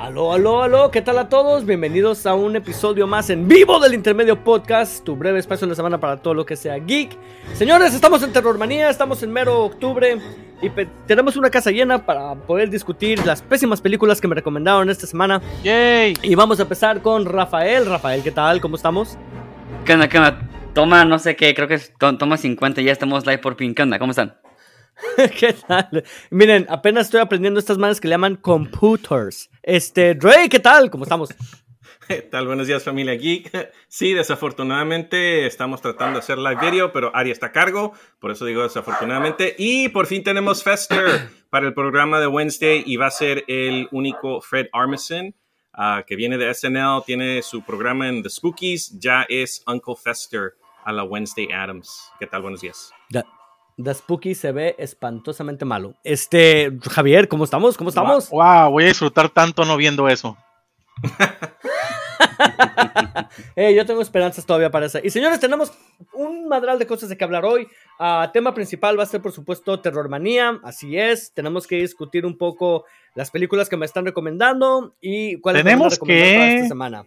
Aló, aló, aló, ¿qué tal a todos? Bienvenidos a un episodio más en vivo del Intermedio Podcast, tu breve espacio en la semana para todo lo que sea geek. Señores, estamos en Terrormanía, estamos en mero octubre y tenemos una casa llena para poder discutir las pésimas películas que me recomendaron esta semana. ¡Yay! Y vamos a empezar con Rafael. Rafael, ¿qué tal? ¿Cómo estamos? ¿Qué onda, qué onda? Toma, no sé qué, creo que es toma 50 y ya estamos live por pin. ¿Qué onda? ¿Cómo están? ¿Qué tal? Miren, apenas estoy aprendiendo estas manos que le llaman computers. Este, Dre, ¿qué tal? ¿Cómo estamos? ¿Qué tal? Buenos días, familia geek. Sí, desafortunadamente estamos tratando de hacer live video, pero Ari está a cargo, por eso digo desafortunadamente. Y por fin tenemos Fester para el programa de Wednesday y va a ser el único Fred Armisen. Ah, que viene de SNL, tiene su programa en The Spookies, ya es Uncle Fester a la Wednesday Adams. ¿Qué tal? Buenos días. The Spooky se ve espantosamente malo. Este, Javier, ¿cómo estamos? ¿Cómo estamos? Wow, voy a disfrutar tanto no viendo eso. Eh, yo tengo esperanzas todavía para eso. Y señores, tenemos un madral de cosas de que hablar hoy. Uh, tema principal va a ser, por supuesto, Terrormanía. Así es. Tenemos que discutir un poco las películas que me están recomendando y cuáles tenemos que... para esta semana.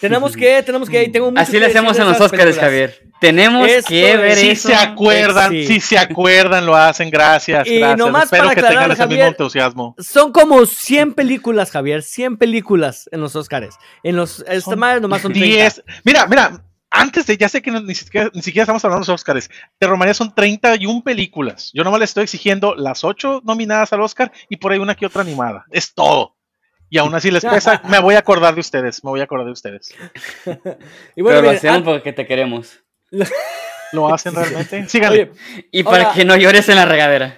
Tenemos que, tenemos que, tengo Así le hacemos en los Oscars, Javier. Tenemos que ver si eso. Si se acuerdan, si se acuerdan, lo hacen, gracias, y gracias. Nomás Espero para que aclarar, tengan ese Javier, mismo entusiasmo. Son como 100 películas, Javier, 100 películas en los Oscars. En los, esta madre nomás son 30. 10. Mira, mira, antes de, ya sé que no, ni, siquiera, ni siquiera estamos hablando de los Oscars. De Romaría son 31 películas. Yo nomás le estoy exigiendo las 8 nominadas al Oscar y por ahí una que otra animada. Es todo. Y aún así les pesa, me voy a acordar de ustedes, me voy a acordar de ustedes. y bueno, Pero lo hacemos porque te queremos. ¿Lo hacen realmente? Síganle. Oye, Y para Ahora- que no llores en la regadera.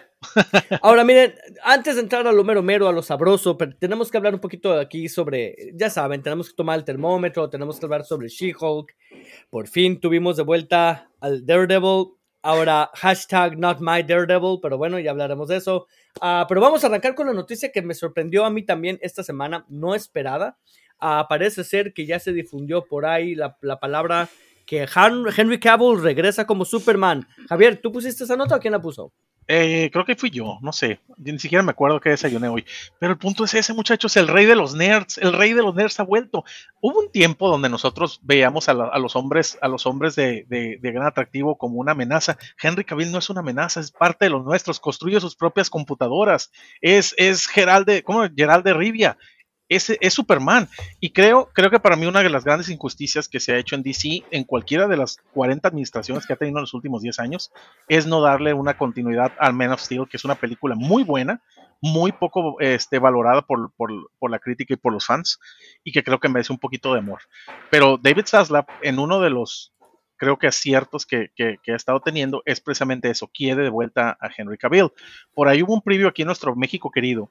Ahora miren, antes de entrar a lo mero mero, a lo sabroso, pero tenemos que hablar un poquito aquí sobre, ya saben, tenemos que tomar el termómetro, tenemos que hablar sobre She-Hulk. Por fin tuvimos de vuelta al Daredevil. Ahora, hashtag not my Daredevil, pero bueno, ya hablaremos de eso. Ah, pero vamos a arrancar con la noticia que me sorprendió a mí también esta semana, no esperada. Ah, parece ser que ya se difundió por ahí la, la palabra que Henry Cavill regresa como Superman. Javier, ¿tú pusiste esa nota o quién la puso? Eh, creo que fui yo, no sé. Ni siquiera me acuerdo qué desayuné hoy. Pero el punto es ese, muchachos, el rey de los nerds, el rey de los nerds ha vuelto. Hubo un tiempo donde nosotros veíamos a, la- a los hombres, a los hombres de, gran atractivo como una amenaza. Henry Cavill no es una amenaza, es parte de los nuestros, construye sus propias computadoras. Es, es Gerald ¿cómo? Gerald Rivia. Es, Superman. Y creo, creo que para mí una de las grandes injusticias que se ha hecho en DC en cualquiera de las 40 administraciones que ha tenido en los últimos 10 años es no darle una continuidad al Man of Steel, que es una película muy buena, muy poco este, valorada por, por, por la crítica y por los fans, y que creo que merece un poquito de amor. Pero David Zaslav, en uno de los, creo que aciertos que, que, que ha estado teniendo, es precisamente eso, quiere de vuelta a Henry Cavill. Por ahí hubo un preview aquí en nuestro México querido,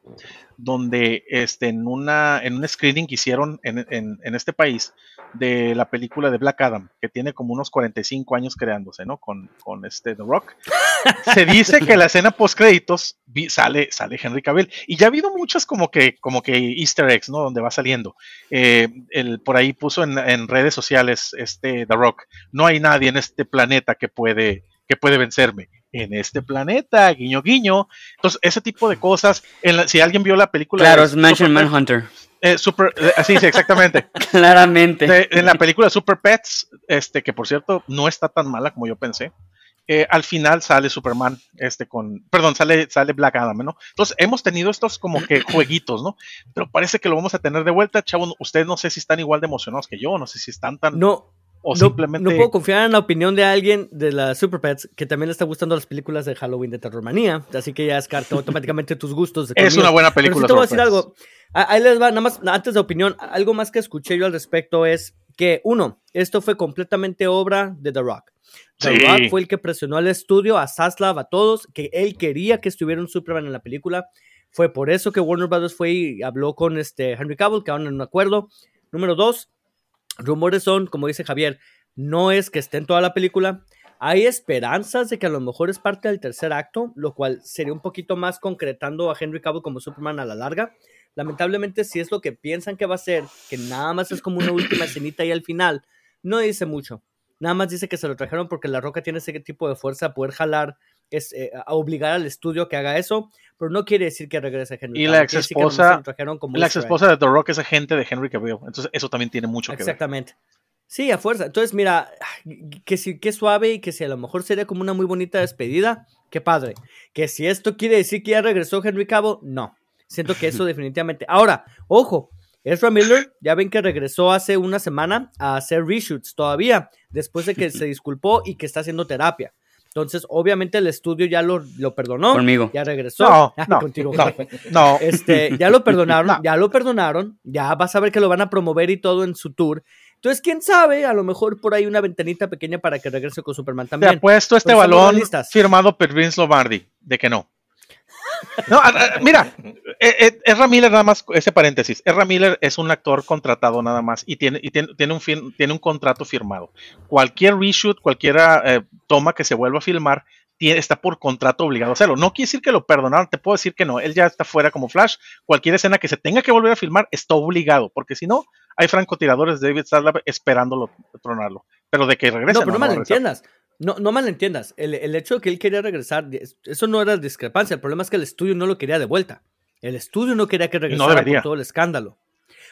donde este, en, una, en un screening que hicieron en, en, en este país de la película de Black Adam, que tiene como unos 45 años creándose, ¿no? Con, con este The Rock. Se dice que la escena post créditos sale, sale Henry Cavill. Y ya ha habido muchas como que, como que easter eggs, ¿no? Donde va saliendo. Eh, el, por ahí puso en, en, redes sociales este The Rock. No hay nadie en este planeta que puede, que puede vencerme. En este planeta, guiño, guiño. Entonces, ese tipo de cosas. La, si alguien vio la película. Claro, es Mansion Manhunter. Eh, super, eh, sí, sí, exactamente. Claramente. De, en la película Super Pets, este, que por cierto no está tan mala como yo pensé. Eh, al final sale Superman, este con, perdón, sale, sale Black Adam, ¿no? Entonces hemos tenido estos como que jueguitos, ¿no? Pero parece que lo vamos a tener de vuelta, chavos. Ustedes no sé si están igual de emocionados que yo, no sé si están tan. No. O no, simplemente. no puedo confiar en la opinión de alguien de la Super Pets que también le está gustando las películas de Halloween de Terrormanía. Así que ya descarta automáticamente tus gustos. De es una buena película. Pero sí te voy a decir algo. Ahí les va, nada más, antes de opinión, algo más que escuché yo al respecto es que, uno, esto fue completamente obra de The Rock. The Sí. Rock fue el que presionó al estudio, a Zaslav, a todos, que él quería que estuviera un Superman en la película. Fue por eso que Warner Brothers fue y habló con este Henry Cavill, quedaron en un acuerdo. Número dos, rumores son, como dice Javier, no es que esté en toda la película. Hay esperanzas de que a lo mejor es parte del tercer acto, lo cual sería un poquito más concretando a Henry Cavill como Superman a la larga. Lamentablemente, si es lo que piensan que va a ser, que nada más es como una última escenita y al final, no dice mucho. Nada más dice que se lo trajeron porque la roca tiene ese tipo de fuerza a poder jalar es, eh, a obligar al estudio que haga eso, pero no quiere decir que regrese Henry Y la ex esposa, la ex esposa de The Rock es agente de Henry Cavill. Entonces, eso también tiene mucho que ver. Exactamente. Sí, a fuerza. Entonces, mira, que si que suave y que si a lo mejor sería como una muy bonita despedida, qué padre. Que si esto quiere decir que ya regresó Henry Cavill, no. Siento que eso definitivamente. Ahora, ojo, Ezra Miller, ya ven que regresó hace una semana a hacer reshoots todavía, después de que se disculpó y que está haciendo terapia. Entonces, obviamente el estudio ya lo, lo perdonó. Conmigo. Ya regresó. No, Ah, no, contigo, no. Este, ya lo perdonaron, No. ya lo perdonaron, ya vas a ver que lo van a promover y todo en su tour. Entonces, quién sabe, a lo mejor por ahí una ventanita pequeña para que regrese con Superman Te también. apuesto este Pero seamos balón firmado por Vince Lombardi, de que no. No, a- a- mira, eh, eh, Ezra Miller, nada más, ese paréntesis. Ezra Miller es un actor contratado nada más y tiene, y tiene, tiene un, tiene un contrato firmado. Cualquier reshoot, cualquier eh, toma que se vuelva a filmar, tiene- está por contrato obligado a hacerlo. No quiere decir que lo perdonaron, te puedo decir que no. Él ya está fuera como Flash. Cualquier escena que se tenga que volver a filmar está obligado, porque si no, hay francotiradores de David Zaslav esperándolo tronarlo. Pero de que regrese. no, pero no, a regresar. malentiendas. No, no malentiendas. El, el hecho de que él quería regresar, eso no era discrepancia. El problema es que el estudio no lo quería de vuelta. El estudio no quería que regresara debería. por todo el escándalo.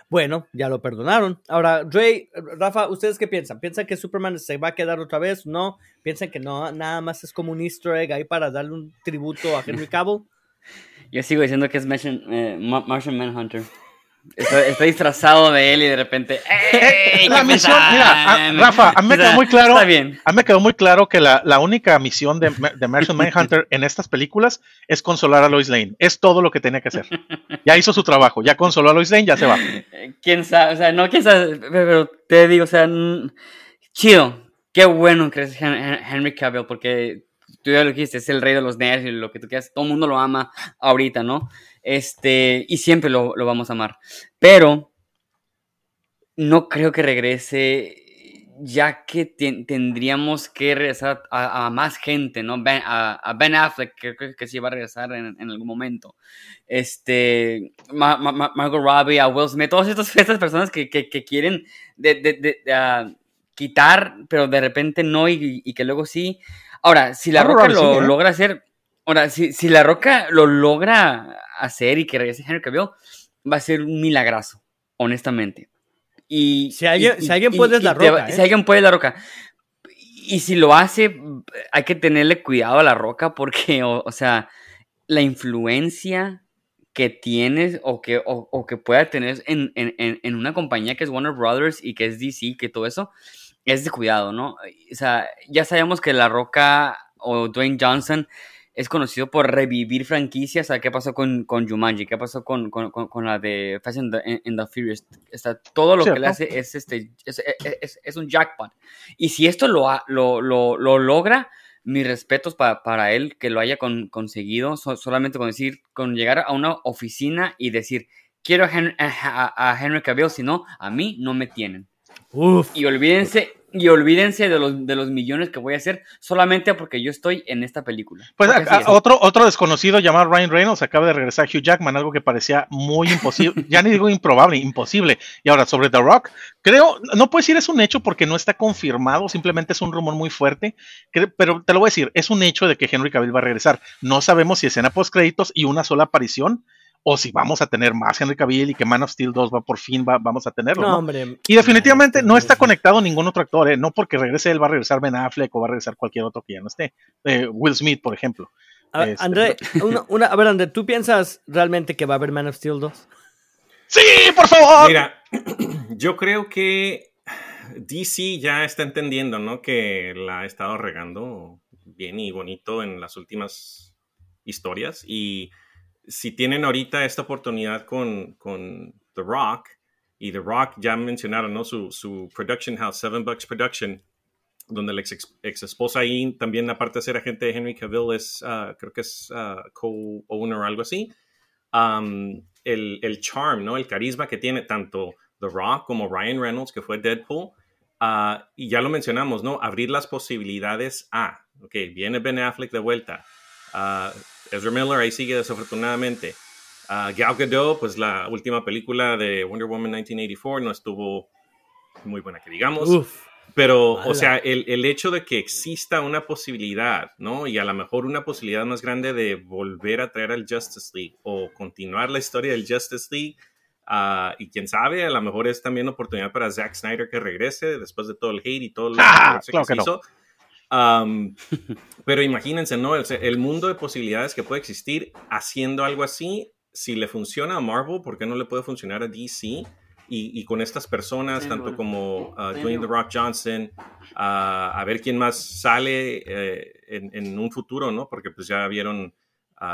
Bueno, ya lo perdonaron. Ahora, Dre, Rafa, ¿ustedes qué piensan? ¿Piensan que Superman se va a quedar otra vez? ¿No? ¿Piensan que no? Nada más es como un easter egg ahí para darle un tributo a Henry Cavill. Yo sigo diciendo que es Martian, eh, Ma- Martian Manhunter. Está, está disfrazado de él y de repente. ¡Ey! La ¿qué misión, mira, a- Rafa, a mí me quedó muy claro. Está bien. A mí me quedó muy claro que la, la única misión de, de Martian Manhunter en estas películas es consolar a Lois Lane. Es todo lo que tenía que hacer. Ya hizo su trabajo, ya consoló a Lois Lane, ya se va. Quién sabe, o sea, no, quién sabe, pero te digo, o sea, chido, qué bueno que es Hen- Hen- Henry Cavill, porque tú ya lo dijiste, es el rey de los nerds y lo que tú quieras, todo el mundo lo ama ahorita, ¿no? Este, y siempre lo, lo vamos a amar, pero no creo que regrese, ya que ten- tendríamos que regresar a, a más gente, ¿no? Ben- a, a Ben Affleck, que creo que sí va a regresar en, en algún momento. Este, Ma- Ma- Ma- Margot Robbie, a Will Smith, todas estas, estas personas que, que- que quieren de, de- de- de, ah, quitar, pero de repente no y, y que luego sí. Ahora, si La Roca lo ¿eh? logra hacer, ahora, si, si La Roca lo logra hacer y que regrese Henry Cavill, va a ser un milagrazo, honestamente. Y, Si alguien- y- si alguien y- puede es y La te va- Roca, ¿eh? Si alguien puede es La Roca. Y si lo hace, hay que tenerle cuidado a La Roca porque, o, o sea, la influencia que tienes o que, o, o que pueda tener en, en- en- en una compañía que es Warner Brothers y que es DC, que todo eso, es de cuidado, ¿no? O sea, ya sabemos que La Roca o Dwayne Johnson es conocido por revivir franquicias. ¿qué pasó con, con Jumanji? ¿Qué pasó con, con, con- la de Fast and the, and the Furious? Sea, todo lo que le hace es, este, es, es- es- es un jackpot. Y si esto lo, lo, lo, lo logra, mis respetos pa- para él que lo haya con- conseguido, so- solamente con decir, con llegar a una oficina y decir, quiero a, Hen- a- a Henry Cavill, si no, a mí no me tienen. Uf. Y olvídense, y olvídense de los, de los millones que voy a hacer solamente porque yo estoy en esta película. Pues a- otro, otro desconocido llamado Ryan Reynolds acaba de regresar a Hugh Jackman, algo que parecía muy imposible, ya ni digo improbable, imposible. Y ahora sobre The Rock, creo, no puedo decir es un hecho porque no está confirmado, simplemente es un rumor muy fuerte, cre- pero te lo voy a decir, es un hecho de que Henry Cavill va a regresar. No sabemos si escena post créditos y una sola aparición, o si vamos a tener más Henry Cavill y que Man of Steel 2 va por fin va- vamos a tenerlo. No, ¿no? hombre. Y definitivamente no está conectado ningún otro actor, ¿eh? no porque regrese él va a regresar Ben Affleck o va a regresar cualquier otro que ya no esté. Eh, Will Smith, por ejemplo. A- Este, André, una, una- a ver, André, ¿tú piensas realmente que va a haber Man of Steel 2? ¡Sí, por favor! Mira, yo creo que DC ya está entendiendo, ¿no? Que la ha estado regando bien y bonito en las últimas historias. Y si tienen ahorita esta oportunidad con, The Rock, y The Rock ya mencionaron, ¿no? Su, production house, Seven Bucks Production, donde la ex, esposa ahí también, aparte de ser agente de Henry Cavill, es, ah, creo que es ah, co-owner o algo así. Um, el, el charm, ¿no? El carisma que tiene tanto The Rock como Ryan Reynolds, que fue Deadpool. ah, y ya lo mencionamos, ¿no? Abrir las posibilidades a, ok, viene Ben Affleck de vuelta. Ah, Ezra Miller ahí sigue desafortunadamente. Ah, Gal Gadot, pues la última película de Wonder Woman 1984 no estuvo muy buena que digamos. Uf. Pero, o Ala. sea, el, el hecho de que exista una posibilidad, ¿no? Y a lo mejor una posibilidad más grande de volver a traer al Justice League o continuar la historia del Justice League. ah, y quién sabe, a lo mejor es también oportunidad para Zack Snyder que regrese después de todo el hate y todo lo Ah, que claro se que no. pero imagínense, ¿no? El, el mundo de posibilidades que puede existir haciendo algo así, si le funciona a Marvel, ¿por qué no le puede funcionar a DC? Y, y con estas personas, Sí, tanto bueno. como uh, Dwayne The Rock Johnson, ah, a ver quién más sale eh, en, en un futuro, ¿no? Porque pues ya vieron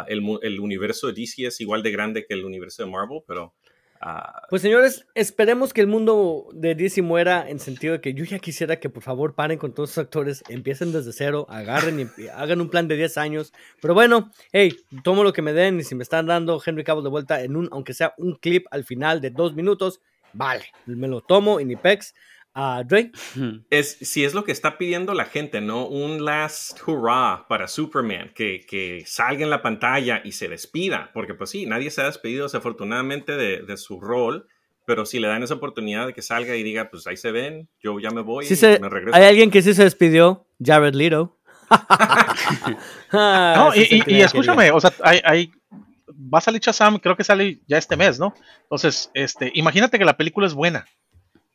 el, mu- el universo de DC es igual de grande que el universo de Marvel, pero ah, Pues señores, esperemos que el mundo de DC muera en sentido de que yo ya quisiera que por favor paren con todos esos actores, empiecen desde cero, agarren y hagan un plan de 10 años. Pero bueno, hey, tomo lo que me den y si me están dando Henry Cavill de vuelta en un, aunque sea un clip al final de dos minutos, vale, me lo tomo y ni a Dre, es, si es lo que está pidiendo la gente, ¿no? Un last hurrah para Superman, que, que salga en la pantalla y se despida, porque pues sí, nadie se ha despedido desafortunadamente de, de su rol, pero si le dan esa oportunidad de que salga y diga, pues ahí se ven, yo ya me voy, sí se- me regreso. hay alguien que sí se despidió, Jared Leto. Ah, No, y, y- y escúchame, o sea, hay, hay- va a salir Shazam, creo que sale ya este mes, ¿no? Entonces, este, imagínate que la película es buena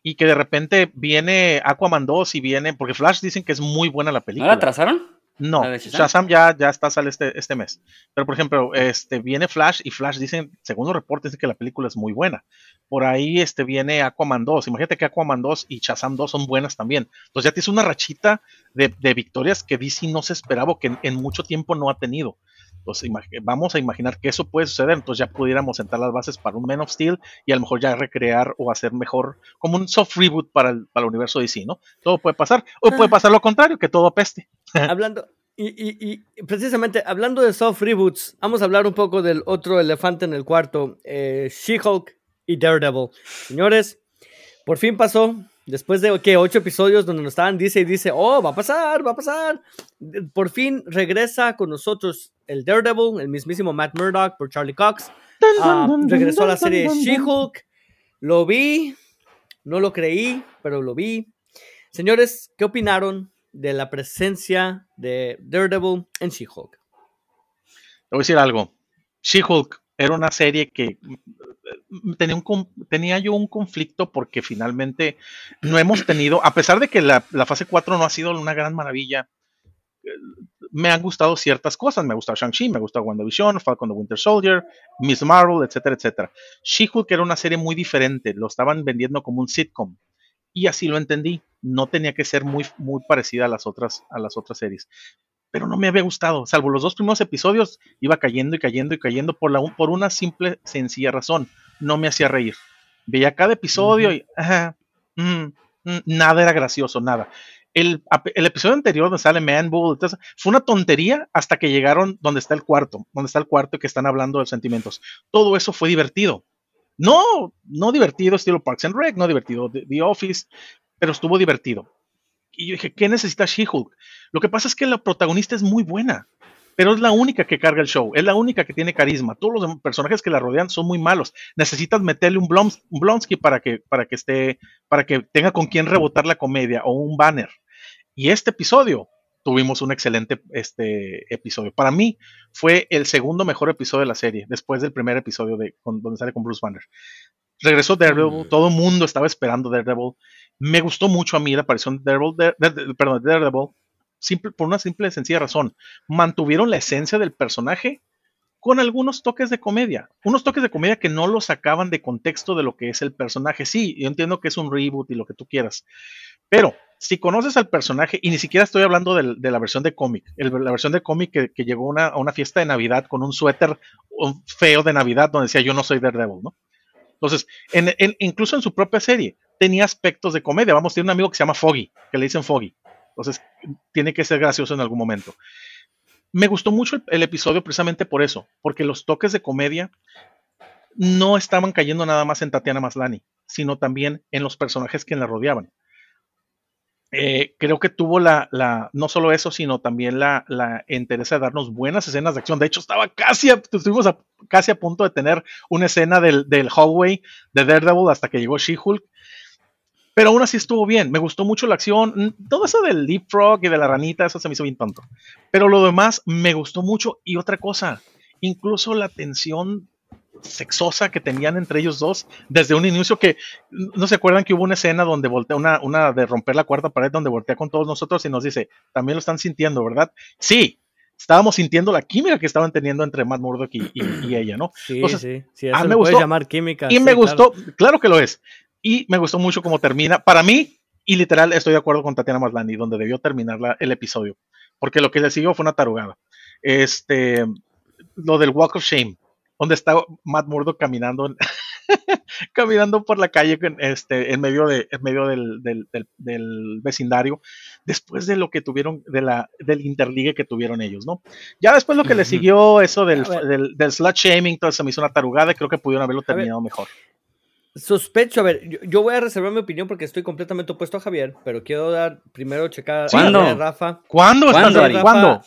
y que de repente viene Aquaman 2 y viene, porque Flash dicen que es muy buena la ¿No película. la atrasaron? No, ¿La de Shazam? Ya, ya está, sale este, este mes. Pero, por ejemplo, este, viene Flash y Flash dicen, según los reportes, que la película es muy buena. Por ahí este, viene Aquaman 2. Imagínate que Aquaman 2 y Shazam 2 son buenas también. Entonces ya tienes una rachita de, de victorias que DC no se esperaba que en, en mucho tiempo no ha tenido. Entonces imag- vamos a imaginar que eso puede suceder. Entonces ya pudiéramos sentar las bases para un Man of Steel y a lo mejor ya recrear o hacer mejor, como un soft reboot para el, para el universo DC, ¿no? Todo puede pasar. O puede pasar lo contrario, que todo apeste. hablando y, y- y precisamente hablando de soft reboots, vamos a hablar un poco del otro elefante en el cuarto, eh, She-Hulk y Daredevil. Señores, por fin pasó. Después de ¿qué? ocho episodios donde nos estaban dice y dice, oh, va a pasar, va a pasar. Por fin regresa con nosotros el Daredevil, el mismísimo Matt Murdock por Charlie Cox. Ah, regresó a la serie She-Hulk. Lo vi, no lo creí, pero lo vi. Señores, ¿qué opinaron de la presencia de Daredevil en She-Hulk? Te voy a decir algo. She-Hulk era una serie que mm, tenía, yo un conflicto porque finalmente no hemos tenido, a pesar de que la, fase 4 no ha sido una gran maravilla, eh, me han gustado ciertas cosas. Me ha gustado Shang-Chi, me ha gustado WandaVision, Falcon the Winter Soldier, Miss Marvel, etcétera, etcétera. She-Hulk era una serie muy diferente, lo estaban vendiendo como un sitcom. Y así lo entendí. No tenía que ser muy, muy parecida a las otras, a las otras series pero no me había gustado. Salvo los dos primeros episodios, iba cayendo y cayendo y cayendo por, la, por una simple, sencilla razón. No me hacía reír. Veía cada episodio y ajá, mm, mm, nada era gracioso, nada. El, el episodio anterior donde sale Manbull, entonces, fue una tontería hasta que llegaron donde está el cuarto, donde está el cuarto y que están hablando de sentimientos. Todo eso fue divertido. No, no divertido estilo Parks and Rec, no divertido The, The Office, pero estuvo divertido. Y yo dije, ¿qué necesita She-Hulk? Lo que pasa es que la protagonista es muy buena, pero es la única que carga el show, es la única que tiene carisma. Todos los personajes que la rodean son muy malos. Necesitas meterle un, Blonsky para que, para que esté, para que tenga con quien rebotar la comedia o un banner. Y este episodio tuvimos un excelente este episodio. Para mí fue el segundo mejor episodio de la serie, después del primer episodio de con- donde sale con Bruce Banner. Regresó Daredevil, Mm. todo el mundo estaba esperando Daredevil. Me gustó mucho a mí la aparición de Daredevil, por una simple y sencilla razón. Mantuvieron la esencia del personaje con algunos toques de comedia. Unos toques de comedia que no los sacaban de contexto de lo que es el personaje. Sí, yo entiendo que es un reboot y lo que tú quieras. Pero si conoces al personaje, y ni siquiera estoy hablando de, la versión de cómic, la versión de cómic que, llegó a una fiesta de Navidad con un suéter feo de Navidad donde decía yo no soy Daredevil, ¿no? Entonces, en- en- incluso en su propia serie, tenía aspectos de comedia. Vamos, tiene un amigo que se llama Foggy, que le dicen Foggy. Entonces, tiene que ser gracioso en algún momento. Me gustó mucho el, episodio precisamente por eso, porque los toques de comedia no estaban cayendo nada más en Tatiana Maslani, sino también en los personajes que la rodeaban. Eh, creo que tuvo la, la, no solo eso, sino también la, la interés de darnos buenas escenas de acción. De hecho, estaba casi, a, estuvimos casi a punto de tener una escena del, del hallway de Daredevil hasta que llegó She-Hulk. Pero aún así estuvo bien. Me gustó mucho la acción. Todo eso del leapfrog y de la ranita, eso se me hizo bien tonto. Pero lo demás me gustó mucho. Y otra cosa, incluso la tensión sexosa que tenían entre ellos dos desde un inicio que no se acuerdan que hubo una escena donde voltea una, una de romper la cuarta pared donde voltea con todos nosotros y nos dice también lo están sintiendo verdad sí estábamos sintiendo la química que estaban teniendo entre Matt Murdock y, y- y ella no Sí, Entonces, sí, sí, ah, eso me le puedes gustó. llamar química. y sí, me claro. gustó claro que lo es y me gustó mucho cómo termina. Para mí y literal estoy de acuerdo con Tatiana Maslany donde debió terminar la- el episodio porque lo que le siguió fue una tarugada. Este lo del Walk of Shame donde está Matt Murdock caminando en- caminando por la calle este, en medio, de, en medio del, del- del- del vecindario, después de lo que tuvieron, de la, del interligue que tuvieron ellos, ¿no? Ya después lo que le siguió, eso del, del, slut shaming, todo eso me hizo una tarugada y creo que pudieron haberlo terminado mejor. Sospecho, a ver, yo, yo voy a reservar mi opinión porque estoy completamente opuesto a Javier, pero quiero dar primero checar ¿Cuándo? a Rafa. ¿Cuándo? ¿Cuándo? Ari? ¿Cuándo?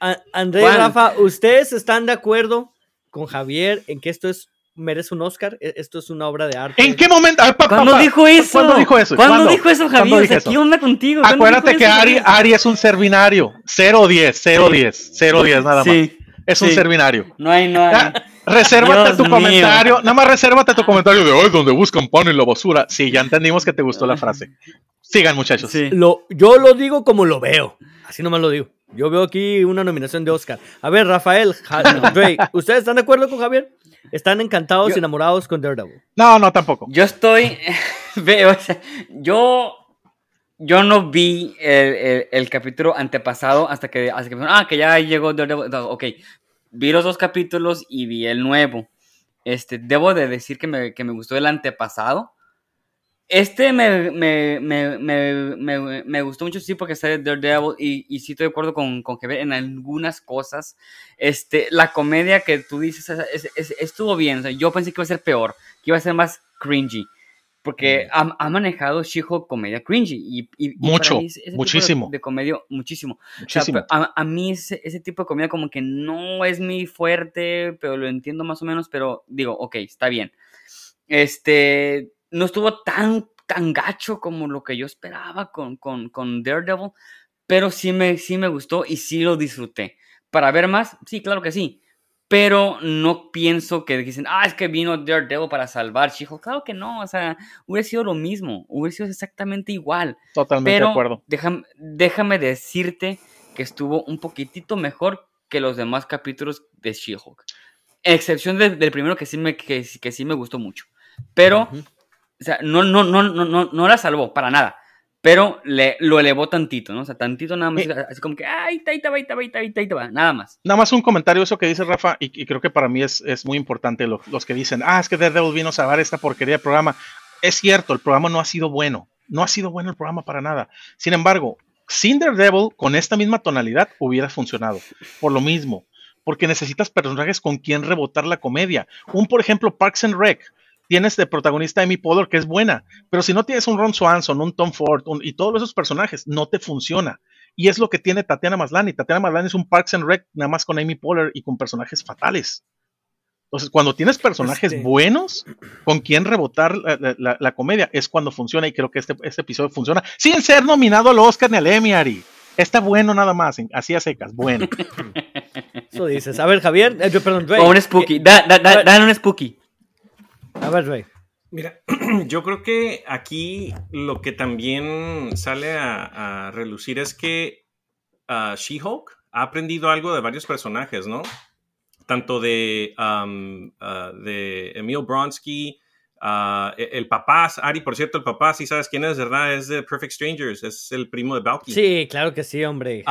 A- André. Rafa, ¿ustedes están de acuerdo con Javier en que esto es merece un Oscar? E- Esto es una obra de arte. ¿En qué momento? Ah, pa- pa- ¿Cuándo pa- dijo eso? ¿Cuándo dijo eso? ¿Cuándo, ¿Cuándo? dijo eso, ¿Cuándo Javier? O dije sea, eso? ¿qué onda contigo? ¿Cuándo Acuérdate dijo que eso, Ari? Ari es un servinario. 0-10, 0-10, 0-10 nada más. Sí, Es un sí. servinario. no hay, no hay. Resérvate Dios tu mío. comentario. Nada más resérvate tu comentario de hoy donde buscan pan en la basura. Sí, ya entendimos que te gustó la frase. Sigan, muchachos. Sí. Lo, yo lo digo como lo veo. Así nomás lo digo. Yo veo aquí una nominación de Oscar. A ver, Rafael, ¿ustedes están de acuerdo con Javier? ¿Están encantados Yo- y enamorados con Daredevil? No, no, tampoco. Yo estoy. ve, o sea, yo. Yo no vi el, el- el capítulo antepasado hasta que, hasta que. Ah, que ya llegó Daredevil. No, Ok. Vi los dos capítulos y vi el nuevo. Este, debo de decir que me, que me gustó el antepasado. Este me, me, me, gustó mucho, sí, porque está de Daredevil y, y sí estoy de acuerdo con, con que en algunas cosas. Este, la comedia que tú dices es- es- es- estuvo bien. yo pensé que iba a ser peor, que iba a ser más cringy. Porque ha, ha manejado She-Hulk comedia cringy. Y, y- Mucho, ese- ese tipo de- muchísimo. De, comedia, muchísimo. O sea, Muchísimo. a, a mí ese, ese tipo de comida como que no es mi fuerte, pero lo entiendo más o menos, pero digo, ok, está bien. Este, no estuvo tan, tan gacho como lo que yo esperaba con, con, con Daredevil, pero sí me, sí me gustó y sí lo disfruté. Para ver más, sí, claro que sí. Pero no pienso que dicen, ah, es que vino Daredevil para salvar She-Hulk. Claro que no, o sea, hubiera sido lo mismo, hubiera sido exactamente igual. Totalmente Pero de acuerdo. déjame, déjame decirte que estuvo un poquitito mejor que los demás capítulos de She-Hulk. Excepción de- del primero que sí, me, que, que sí me gustó mucho. Pero, o sea, no, no, no, no, no, no la salvó para nada. Pero le, lo elevó tantito, ¿no? O sea, tantito nada más. Eh. Así como que, ay, ahí te va, ahí te va, ahí te va, Nada más. Nada más un comentario, eso que dice Rafa, y, y creo que para mí es, es muy importante lo- los que dicen, ah, es que Daredevil vino a salvar esta porquería de programa. Es cierto, el programa no ha sido bueno. No ha sido bueno el programa para nada. Sin embargo, sin Daredevil, con esta misma tonalidad, hubiera funcionado. Por lo mismo, porque necesitas personajes con quien rebotar la comedia. Un, por ejemplo, Parks and Rec. Tienes de protagonista a Amy Poehler, que es buena, pero si no tienes un Ron Swanson, un Tom Ford un- y todos esos personajes, no te funciona. Y es lo que tiene Tatiana Maslany. Tatiana Maslany es un Parks and Rec nada más con Amy Poehler y con personajes fatales. Entonces, cuando tienes personajes Este- buenos con quien rebotar la, la- la- la comedia, es cuando funciona y creo que este, este episodio funciona sin ser nominado al Oscar ni al Emmy, Ari. Está bueno nada más, en- así a secas, bueno. Eso dices. A ver, Javier, eh, yo- perdón. O un Spooky. Da, da, da- dan un Spooky. A ver, Ray. Mira, yo creo que aquí lo que también sale a, a relucir es que ah, She-Hulk ha aprendido algo de varios personajes, ¿no? Tanto de, um, de Emil Bronsky, ah, e- el papá, Ari, por cierto, el papá, si sabes quién es, ¿verdad? Es de Perfect Strangers, es el primo de Valky. Sí, claro que sí, hombre.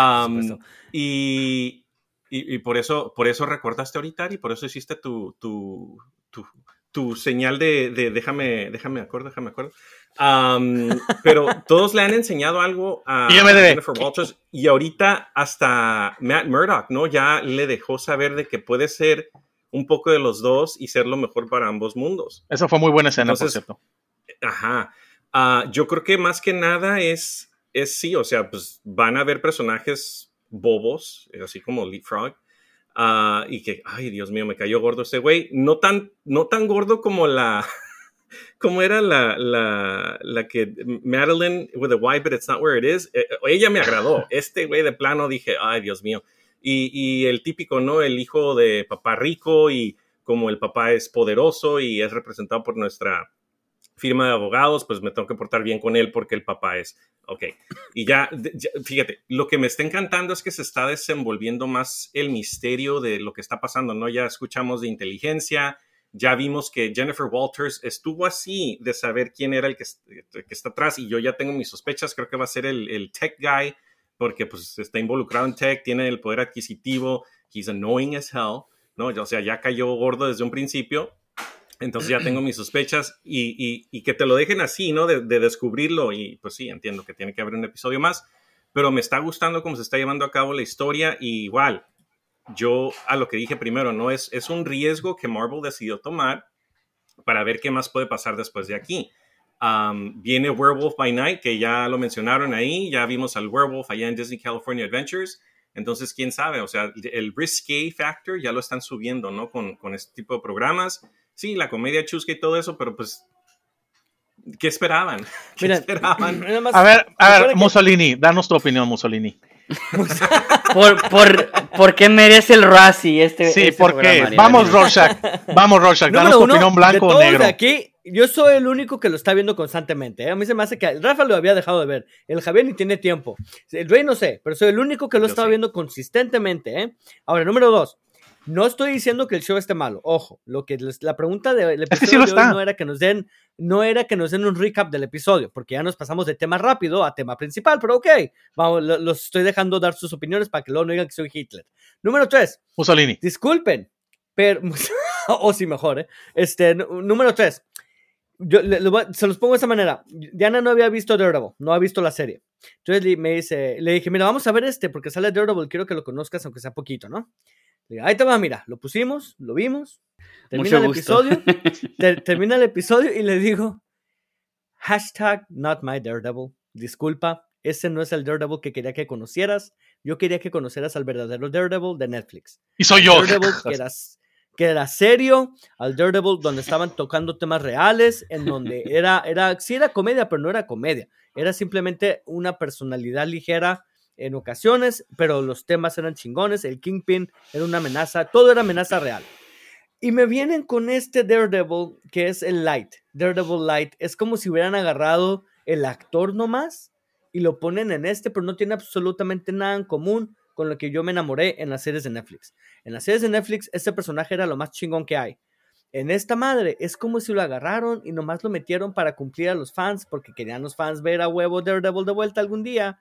y, y, y por eso por eso recordaste ahorita y por eso hiciste tu, tu, tu, tu señal de, de déjame, déjame acuerdo, déjame acuerdo. Am, pero todos le han enseñado algo a. Jennifer Walters y ahorita hasta Matt Murdock, ¿no? Ya le dejó saber de que puede ser un poco de los dos y ser lo mejor para ambos mundos. Esa fue muy buena escena, Entonces, por cierto. Ajá. Ah, yo creo que más que nada es, es sí, o sea, pues van a haber personajes bobos, así como Leapfrog. Ah, y que, ay, Dios mío, me cayó gordo ese güey. No tan, no tan gordo como la, cómo era la, la, la que Madeline with a Y, but it's not where it is? Eh, ella me agradó. Este güey de plano dije, ay, Dios mío. Y, y el típico, ¿no? El hijo de papá rico y como el papá es poderoso y es representado por nuestra firma de abogados, pues me tengo que portar bien con él porque el papá es, ok. Y ya, ya, fíjate, lo que me está encantando es que se está desenvolviendo más el misterio de lo que está pasando, ¿no? Ya escuchamos de inteligencia, ya vimos que Jennifer Walters estuvo así de saber quién era el que, que está atrás y yo ya tengo mis sospechas, creo que va a ser el, el tech guy porque pues está involucrado en tech, tiene el poder adquisitivo, he's annoying as hell, ¿no? O sea, ya cayó gordo desde un principio entonces ya tengo mis sospechas y, y, y, que te lo dejen así, ¿no? De, de, descubrirlo y pues sí, entiendo que tiene que haber un episodio más, pero me está gustando cómo se está llevando a cabo la historia y igual, yo a lo que dije primero, ¿no? Es, es un riesgo que Marvel decidió tomar para ver qué más puede pasar después de aquí. Um, viene Werewolf by Night, que ya lo mencionaron ahí, ya vimos al Werewolf allá en Disney California Adventures. Entonces, quién sabe, o sea, el risque factor ya lo están subiendo, ¿no? Con, con este tipo de programas sí, la comedia chusca y todo eso, pero pues, ¿qué esperaban? ¿Qué Mira, esperaban? a ver, a ver, Mussolini, que... danos tu opinión, Mussolini. por, por, ¿Por qué merece el Razzie este? Sí, este ¿por qué? Vamos, Rorschach. Vamos, Rorschach. Danos tu opinión blanco o negro. aquí, yo soy el único que lo está viendo constantemente. ¿eh? A mí se me hace que el Rafa lo había dejado de ver. El Javier ni tiene tiempo. El Rey no sé, pero soy el único que lo estaba viendo consistentemente. ¿eh? Ahora, número dos. No estoy diciendo que el show esté malo. Ojo, lo que les, la pregunta del episodio sí de hoy no era que nos den, no era que nos den un recap del episodio, porque ya nos pasamos de tema rápido a tema principal, pero ok, vamos, lo, los estoy dejando dar sus opiniones para que luego no digan que soy Hitler. Número tres. Mussolini. Disculpen, pero o sí mejor, ¿eh? Este, número tres. Yo le, le, se los pongo de esta manera. Diana no había visto Daredevil, no ha visto la serie. Entonces me dice, le dije, mira, vamos a ver este, porque sale Daredevil, quiero que lo conozcas, aunque sea poquito, ¿no? Ahí te va, mira, lo pusimos, lo vimos, termina el episodio, ter, termina el episodio y le digo, hashtag not my Daredevil, disculpa, ese no es el Daredevil que quería que conocieras, yo quería que conocieras al verdadero Daredevil de Netflix. Y soy yo. Daredevil que era, que era serio, al Daredevil donde estaban tocando temas reales, en donde era, era, sí era comedia, pero no era comedia, era simplemente una personalidad ligera en ocasiones, pero los temas eran chingones, el Kingpin era una amenaza, todo era amenaza real. Y me vienen con este Daredevil que es el Light, Daredevil Light, es como si hubieran agarrado el actor nomás y lo ponen en este, pero no tiene absolutamente nada en común con lo que yo me enamoré en las series de Netflix. En las series de Netflix, este personaje era lo más chingón que hay. En esta madre es como si lo agarraron y nomás lo metieron para cumplir a los fans, porque querían los fans ver a huevo Daredevil de vuelta algún día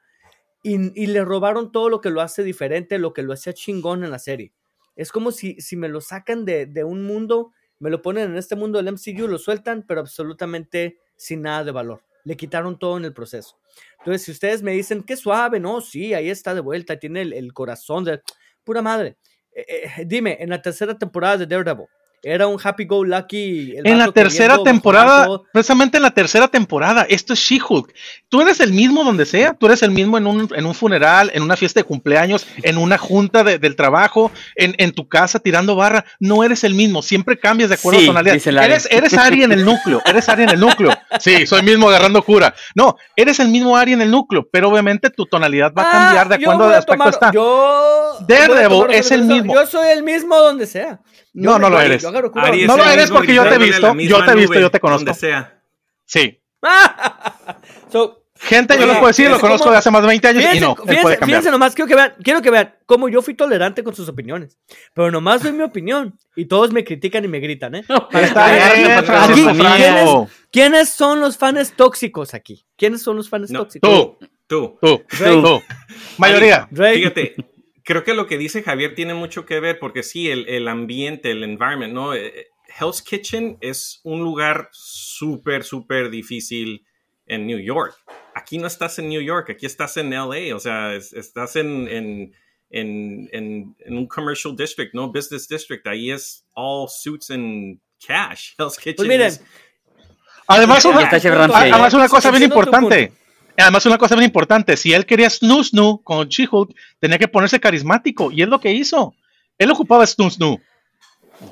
y, le robaron todo lo que lo hace diferente, lo que lo hacía chingón en la serie. Es como si, si me lo sacan de, de, un mundo, me lo ponen en este mundo del MCU, lo sueltan, pero absolutamente sin nada de valor. Le quitaron todo en el proceso. Entonces, si ustedes me dicen, qué suave, no, sí, ahí está de vuelta, tiene el, el corazón de... Pura madre. Eh, eh, dime, en la tercera temporada de Daredevil, era un happy go lucky. en la tercera temporada, precisamente en la tercera temporada, esto es She-Hulk. Tú eres el mismo donde sea, tú eres el mismo en un, en un funeral, en una fiesta de cumpleaños, en una junta de, del trabajo, en, en, tu casa tirando barra. No eres el mismo, siempre cambias de acuerdo sí, a tonalidad. Eres, eres Ari en el núcleo, eres Ari en el núcleo. Sí, soy mismo agarrando cura. No, eres el mismo Ari en el núcleo, pero obviamente tu tonalidad va a cambiar de acuerdo a al aspecto tomar, está. Yo, Daredevil es el mismo. Yo soy el mismo donde sea. No, no lo eres. No lo eres porque yo te he visto, yo te he visto, yo te conozco. Sea. Sí. so, Gente, yo les puedo decir, lo conozco como, de hace más de 20 años fíjense, y no, fíjense, puede cambiar. Fíjense nomás, quiero que, vean, quiero que vean cómo yo fui tolerante con sus opiniones. Pero nomás doy mi opinión y todos me critican y me gritan, ¿eh? Está bien, aquí, ¿quiénes, ¿quiénes, son los fans tóxicos aquí? ¿Quiénes son los fans no, tóxicos? Tú, tú, tú, tú. Mayoría. Fíjate, creo que lo que dice Javier tiene mucho que ver porque sí, el, el ambiente, el environment, ¿no? Hell's Kitchen es un lugar súper, súper difícil en New York. Aquí no estás en New York, aquí estás en LA, o sea, es, estás en, en, en, en, un commercial district, no business district. Ahí es all suits and cash. Hell's Kitchen. Pues miren, es, además, una, además una cosa bien importante. Además, una cosa bien importante, si él quería Snoo Snoo con She-Hulk, tenía que ponerse carismático, y es lo que hizo. Él ocupaba Snoo Snoo.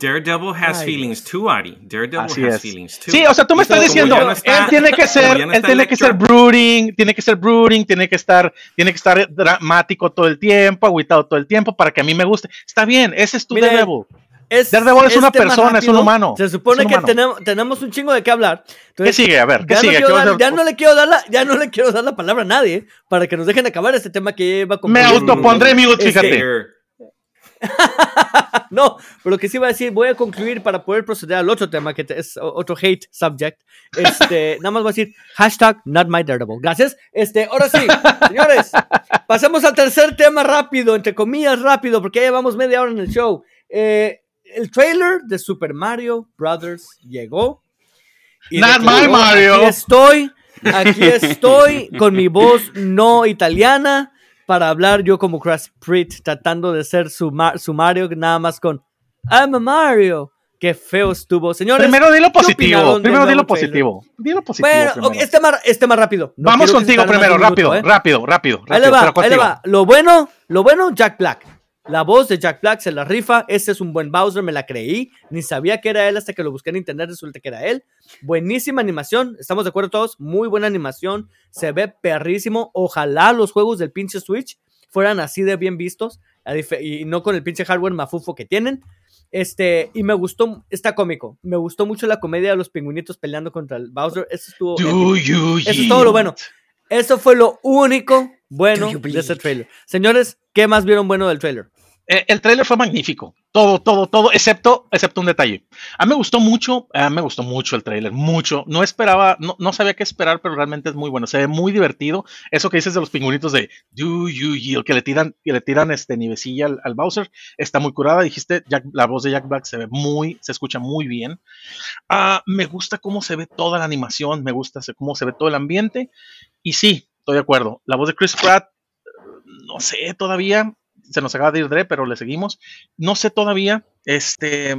Daredevil has Ay, feelings too, Ari. Daredevil Así has es. feelings too. Sí, o sea, tú me estás diciendo, ya no está- él tiene que ser, no él tiene que ser brooding, tiene que ser brooding, tiene que estar, tiene que estar dramático todo el tiempo, agüitado todo el tiempo para que a mí me guste. Está bien, ese es tu Daredevil. Es, Daredevil es una tema persona, es un humano. Se supone que humano. tenemos, tenemos un chingo de qué hablar. ¿Qué sigue? A ver, ¿qué ya, no sigue? quiero ¿Qué vas a dar- hacer? ya no le quiero dar la, ya no le quiero dar la palabra a nadie para que nos dejen acabar este tema que lleva como Me autopondré mute, Este, fíjate. Here. No, pero lo que sí iba a decir, voy a concluir para poder proceder al otro tema que es otro hate subject. Este, nada más voy a decir hashtag not my Daredevil. Gracias. Este, ahora sí, señores, pasemos al tercer tema rápido, entre comillas rápido, porque ya llevamos media hora en el show. Eh, el trailer de Super Mario Brothers llegó. Y Not declaró, my Mario. Aquí estoy, aquí estoy con mi voz no italiana para hablar yo como Chris Pratt tratando de ser su, su Mario nada más con I'm a Mario. Qué feo estuvo. Señores, Primero dilo ¿qué positivo, primero nuevo trailer? positivo. Dilo positivo. Bueno, primero. ok, este, más, este más rápido. No Vamos contigo primero, un rápido, minuto, ¿eh? rápido, rápido, Ahí le rápido, va, ahí le va. Lo bueno, lo bueno, Jack Black. La voz de Jack Black se la rifa. Este es un buen Bowser, me la creí. Ni sabía que era él hasta que lo busqué en internet. Resulta que era él. Buenísima animación. Estamos de acuerdo todos. Muy buena animación. Se ve perrísimo. Ojalá los juegos del pinche Switch fueran así de bien vistos. Y no con el pinche hardware mafufo que tienen. Este, y me gustó, está cómico. Me gustó mucho la comedia de los pingüinitos peleando contra el Bowser. Eso estuvo. épico. Do you Eso es todo lo bueno. Eso fue lo único bueno de ese trailer. Señores, ¿qué más vieron bueno del trailer? Eh, el tráiler fue magnífico. Todo, todo, todo, excepto, excepto un detalle. A mí me gustó mucho, me gustó mucho el tráiler, mucho. No esperaba, no, no sabía qué esperar, pero realmente es muy bueno. Se ve muy divertido. Eso que dices de los pingüinitos de Do you yield, que le tiran, que le tiran este nivecilla al, al Bowser, está muy curada. Dijiste, la voz de Jack Black se ve muy, se escucha muy bien. Ah, me gusta cómo se ve toda la animación, me gusta cómo se ve todo el ambiente. Y sí, estoy de acuerdo. La voz de Chris Pratt, no sé todavía, se nos acaba de ir Dre, pero le seguimos. No sé todavía, este,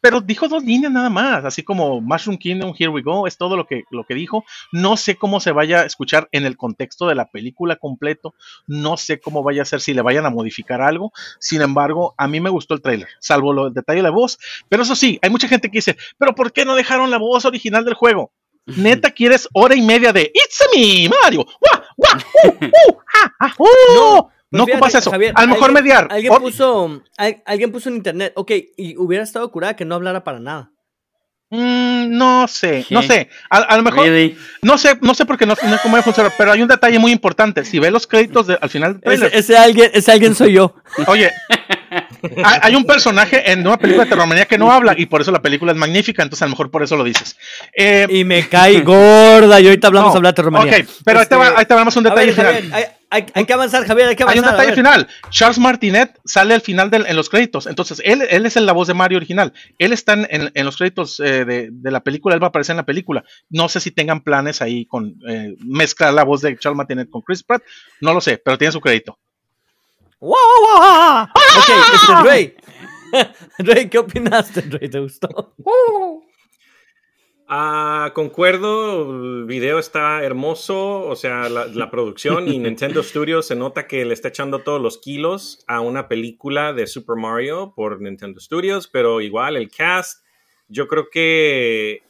pero dijo dos líneas nada más, así como Mushroom Kingdom, Here We Go, es todo lo que, lo que dijo. No sé cómo se vaya a escuchar en el contexto de la película completo, no sé cómo vaya a ser, si le vayan a modificar algo. Sin embargo, a mí me gustó el tráiler, salvo lo, el detalle de la voz. Pero eso sí, hay mucha gente que dice, pero ¿por qué no dejaron la voz original del juego? Neta, quieres hora y media de It's a me, Mario. ¡Wah, wah, uh, uh, ah, ah, uh! No, No, Pues ocupas fíjate, eso. Javier, a lo mejor mediar. Alguien puso, al- alguien puso en internet, ok, y hubiera estado curada que no hablara para nada. Mm, no sé, no sé. A, a lo mejor, Really? no sé, no sé porque no, no sé cómo va a funcionar, pero hay un detalle muy importante. Si ves los créditos de- al final del Ese, trailer, ese alguien, ese alguien soy yo. oye, hay, hay un personaje en una película de terrormanía que no habla y por eso la película es magnífica, entonces a lo mejor por eso lo dices. Eh, Y me cae gorda. Y ahorita hablamos no, de hablar de terromanía. Ok, pero ahí te va- Este, ahí te vamos un detalle ver, final. Javier, hay, hay- hay que avanzar, Javier, hay que Hay un avanzar. detalle final. Charles Martinet sale al final del- en los créditos. Entonces, él, él es la voz de Mario original. Él está en, en- en los créditos eh, de, de la película. Él va a aparecer en la película. No sé si tengan planes ahí con eh, mezclar la voz de Charles Martinet con Chris Pratt. No lo sé, pero tiene su crédito. ¡Wow, wow, wow! Ok, este, Rey. Rey, ¿qué opinaste, Rey? ¿Te gustó? Ah, concuerdo, el video está hermoso, o sea, la, la producción y Nintendo Studios se nota que le está echando todos los kilos a una película de Super Mario por Nintendo Studios, pero igual el cast, yo creo que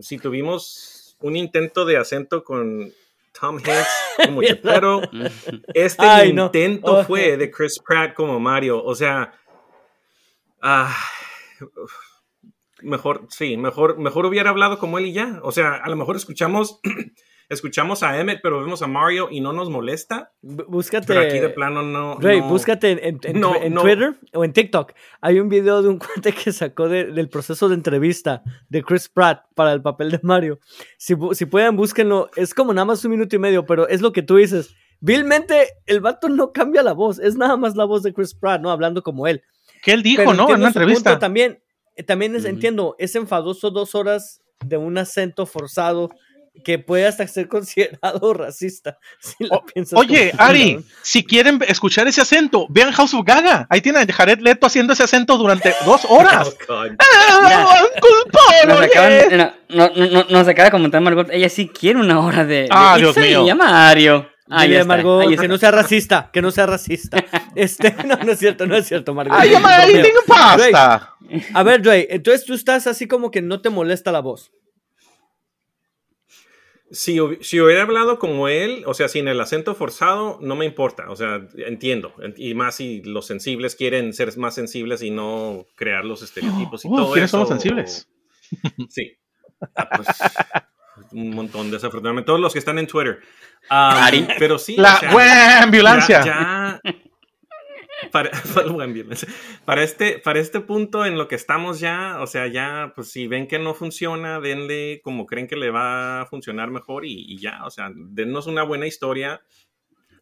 si tuvimos un intento de acento con Tom Hanks como Geppetto, este Ay, no. intento Oh. fue de Chris Pratt como Mario, o sea, ah, mejor, sí, mejor, mejor hubiera hablado como él y ya. O sea, a lo mejor escuchamos, escuchamos a Emmett, pero vemos a Mario y no nos molesta. B- Búscate. Pero aquí de plano no. Rey, no. búscate en, No, no. Twitter o en TikTok. Hay un video de un cuate que sacó de- del proceso de entrevista de Chris Pratt para el papel de Mario. Si, si pueden, búsquenlo. Es como nada más un minuto y medio, pero es lo que tú dices. Vilmente, el vato no cambia la voz. Es nada más la voz de Chris Pratt, ¿no? Hablando como él. Que él dijo, Pero ¿no? En una entrevista. También, también es, Ujú. entiendo, es enfadoso dos horas de un acento forzado que puede hasta ser considerado racista. Si lo O- piensas Oye, Ari, si quieren escuchar ese acento, vean House of Gaga. Ahí tienen a Jared Leto haciendo ese acento durante dos Oh, horas. God. ¡Ah, Nos, acaban, no, no, no, nos acaba de comentar Margot, ella sí quiere una hora de... Ah, Dios a mío. me, Mario. Ah, Dile ya a está, Margot ahí que no sea racista, que no sea racista. Este, no, no es cierto, no es cierto, Margot. ¡Ay, eating Bromeo. pasta! A ver, Dre, entonces tú estás así como que no te molesta la voz. Si, si hubiera hablado como él, o sea, sin el acento forzado, no me importa. O sea, entiendo. En- Y más si los sensibles quieren ser más sensibles y no crear los estereotipos y Uh, todo ¿quiénes son eso, los sensibles? Sí. Ah, pues, un montón, desafortunadamente. Todos los que están en Twitter. Ari. pero sí. La o sea, buena ambulancia. ya- ya- para, para. Para este, para este punto en lo que estamos ya, o sea, ya, pues si ven que no funciona, denle como creen que le va a funcionar mejor y, y ya, o sea, dennos una buena historia.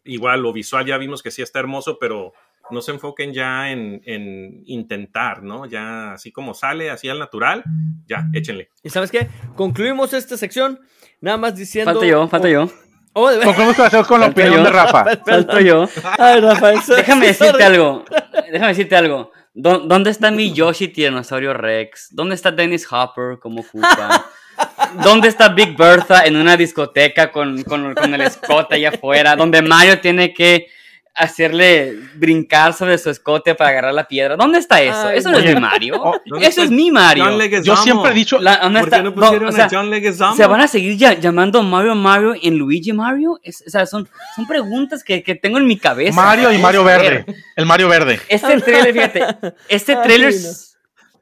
Igual, lo visual ya vimos que sí está hermoso, pero no se enfoquen ya en, en intentar, ¿no? Ya así como sale, así al natural, ya, échenle. ¿Y sabes qué? Concluimos esta sección nada más diciendo... Falta yo, falta yo. Oh, de Concluimos con con la Falta opinión yo. de Rafa. Falto yo. Ay, Rafael, so- Déjame decirte algo. Déjame decirte algo. ¿Dó- ¿Dónde está mi Yoshi Tiranosaurio Rex? ¿Dónde está Dennis Hopper como Koopa? ¿Dónde está Big Bertha en una discoteca con, con, con el escote allá afuera? Donde Mario tiene que hacerle brincar sobre su escote para agarrar la piedra. ¿Dónde está eso? Ay, eso no es mi Mario. oh, ¿dónde eso es mi Mario. Yo siempre he dicho, La- ¿dónde ¿Por está? qué no No, pusieron o sea, a John Leguizamo? ¿Se van a seguir ya- llamando Mario Mario en Luigi Mario? Es- o sea, son, son preguntas que, que tengo en mi cabeza. Mario y Mario. Verde. El Mario Verde. Este trailer, fíjate, este Ay, trailer no.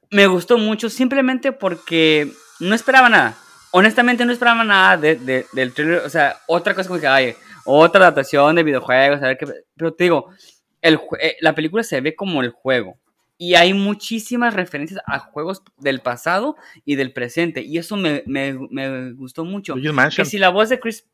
me gustó mucho simplemente porque no esperaba nada. Honestamente no esperaba nada de- de- del trailer. O sea, otra cosa como que, ay, otra adaptación de videojuegos, a ver qué... Pero te digo, el, eh, la película se ve como el juego. Y hay muchísimas referencias a juegos del pasado y del presente. Y eso me, me- me gustó mucho. Que si la voz de Chris...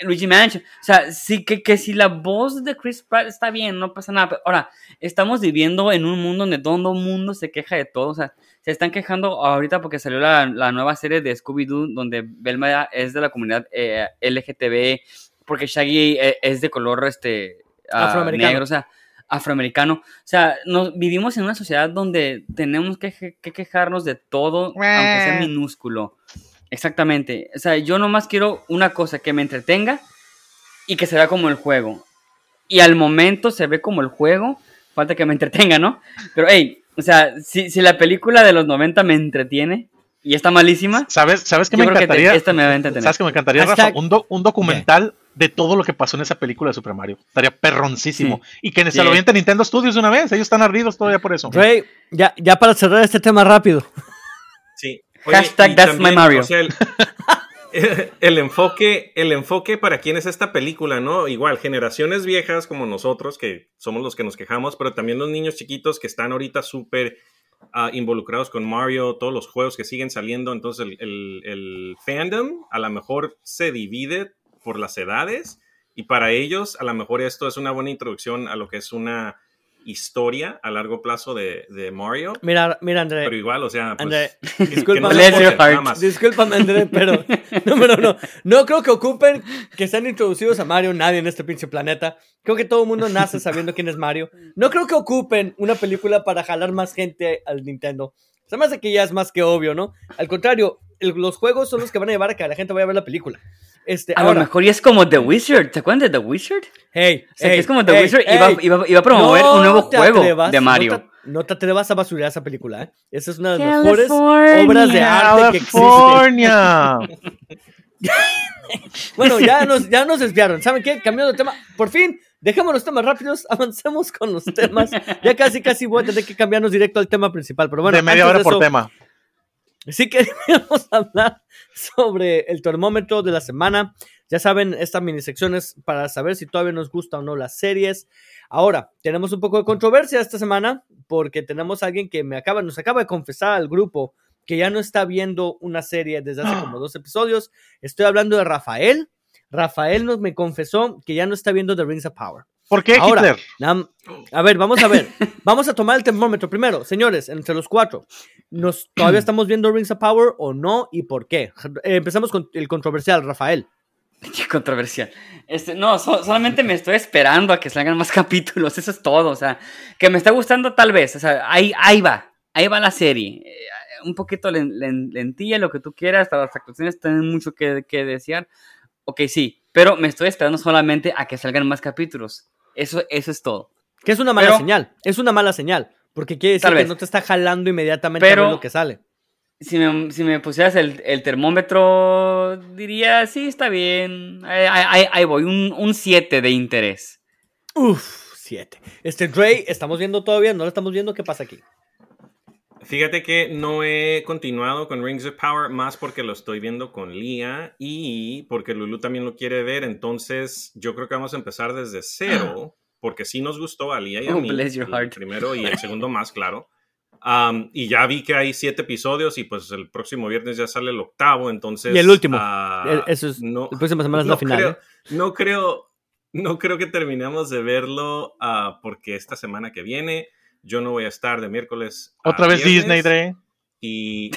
Luigi Mansion. O sea, sí, que, que si la voz de Chris Pratt está bien, no pasa nada. Pero ahora, estamos viviendo en un mundo donde todo el mundo se queja de todo. O sea, se están quejando ahorita porque salió la, la nueva serie de Scooby-Doo donde Velma es de la comunidad eh, LGTB, porque Shaggy eh, es de color este, ah, Afroamericano. negro, o sea, afroamericano. O sea, nos, vivimos en una sociedad donde tenemos que, que quejarnos de todo, aunque sea minúsculo. Exactamente. O sea, yo nomás quiero una cosa que me entretenga y que se vea como el juego. Y al momento se ve como el juego. Falta que me entretenga, ¿no? Pero, hey, o sea, si, si la película de los 90 me entretiene y está malísima, ¿Sabes, ¿Sabes yo me que te- encantaría? esta me va a entretener. ¿Sabes qué me encantaría, Hashtag- Rafa? Un, do- un documental de todo lo que pasó en esa película de Super Mario. Estaría perroncísimo. Y que se Sí. lo aviente Nintendo Studios de una vez. Ellos están ardidos todavía por eso. Ray, ya, ya para cerrar este tema rápido. Sí. Hashtag that's my Mario. o sea, el, el enfoque, el enfoque para quién es esta película, ¿no? Igual, generaciones viejas como nosotros, que somos los que nos quejamos, pero también los niños chiquitos que están ahorita súper ah, involucrados con Mario, todos los juegos que siguen saliendo. Entonces, el- el fandom a lo mejor se divide por las edades. Y para ellos, a lo mejor esto es una buena introducción a lo que es una historia a largo plazo de, de Mario. Mira, mira, Pero André. igual, o sea, pues, André, que- disculpa, más. Discúlpame, André, pero número uno, no creo que ocupen que sean introducidos a Mario nadie en este pinche planeta. Creo que todo el mundo nace sabiendo quién es Mario. No creo que ocupen una película para jalar más gente al Nintendo. Se me hace que ya es más que obvio, ¿no? Al contrario, el- los juegos son los que van a llevar a que la gente vaya a ver la película. Este, A ahora, lo mejor y es como The Wizard. ¿Se acuerdan de The Wizard? hey, O sea, hey, que es como The hey, Wizard y hey, va- y va a promover no un nuevo te juego atrevas, de no Mario. te- No te atrevas a basurear esa película, ¿eh? Esa es una de las mejores obras de arte que existe. California. Bueno, ya nos, ya nos desviaron. ¿Saben qué? Cambiando de tema. Por fin, dejemos los temas rápidos, avancemos con los temas. Ya casi, casi voy a tener que cambiarnos directo al tema principal. Pero bueno, de media hora de por eso, tema. Sí queríamos hablar sobre el termómetro de la semana. Ya saben, esta mini sección es para saber si todavía nos gusta o no las series. Ahora, tenemos un poco de controversia esta semana porque tenemos a alguien que me acaba, nos acaba de confesar al grupo que ya no está viendo una serie desde hace como dos episodios. Estoy hablando de Rafael. Rafael nos me confesó que ya no está viendo The Rings of Power. ¿Por qué Ahora, Hitler? Nam- a ver, vamos a ver. Vamos a tomar el termómetro primero, señores, entre los cuatro. ¿Nos, ¿Todavía estamos viendo Rings of Power o no? ¿Y por qué? Eh, empezamos con el controversial, Rafael. Qué controversial. Este, no, so- solamente me estoy esperando a que salgan más capítulos, eso es todo. O sea, que me está gustando tal vez. O sea, ahí, ahí va, ahí va la serie. Eh, un poquito len- len- lentilla, lo que tú quieras, hasta las actuaciones tienen mucho que, que desear. Ok, sí, pero me estoy esperando solamente a que salgan más capítulos. Eso, eso es todo. Que es una mala Pero- señal. Es una mala señal. Porque quiere decir que vez. no te está jalando inmediatamente a Pero- ver lo que sale. Si me, si me pusieras el, el termómetro, diría, sí, está bien. Ahí, ahí- ahí voy, un 7 de interés. Uf, siete. Este Dre, estamos viendo todavía, no lo estamos viendo, ¿qué pasa aquí? Fíjate que no he continuado con Rings of Power más porque lo estoy viendo con Lia y porque Lulu también lo quiere ver. Entonces, yo creo que vamos a empezar desde cero porque sí nos gustó a Lia y a Oh, mí. bless your el heart. primero y el segundo más, claro. Um, y ya vi que hay siete episodios y pues el próximo viernes ya sale el octavo, entonces... Y el último. El- eso es- no, La próxima semana es la no final. creo, ¿eh? no creo, no creo que terminemos de verlo ah, porque esta semana que viene yo no voy a estar de miércoles. a Otra vez viernes Disney, Dre. Y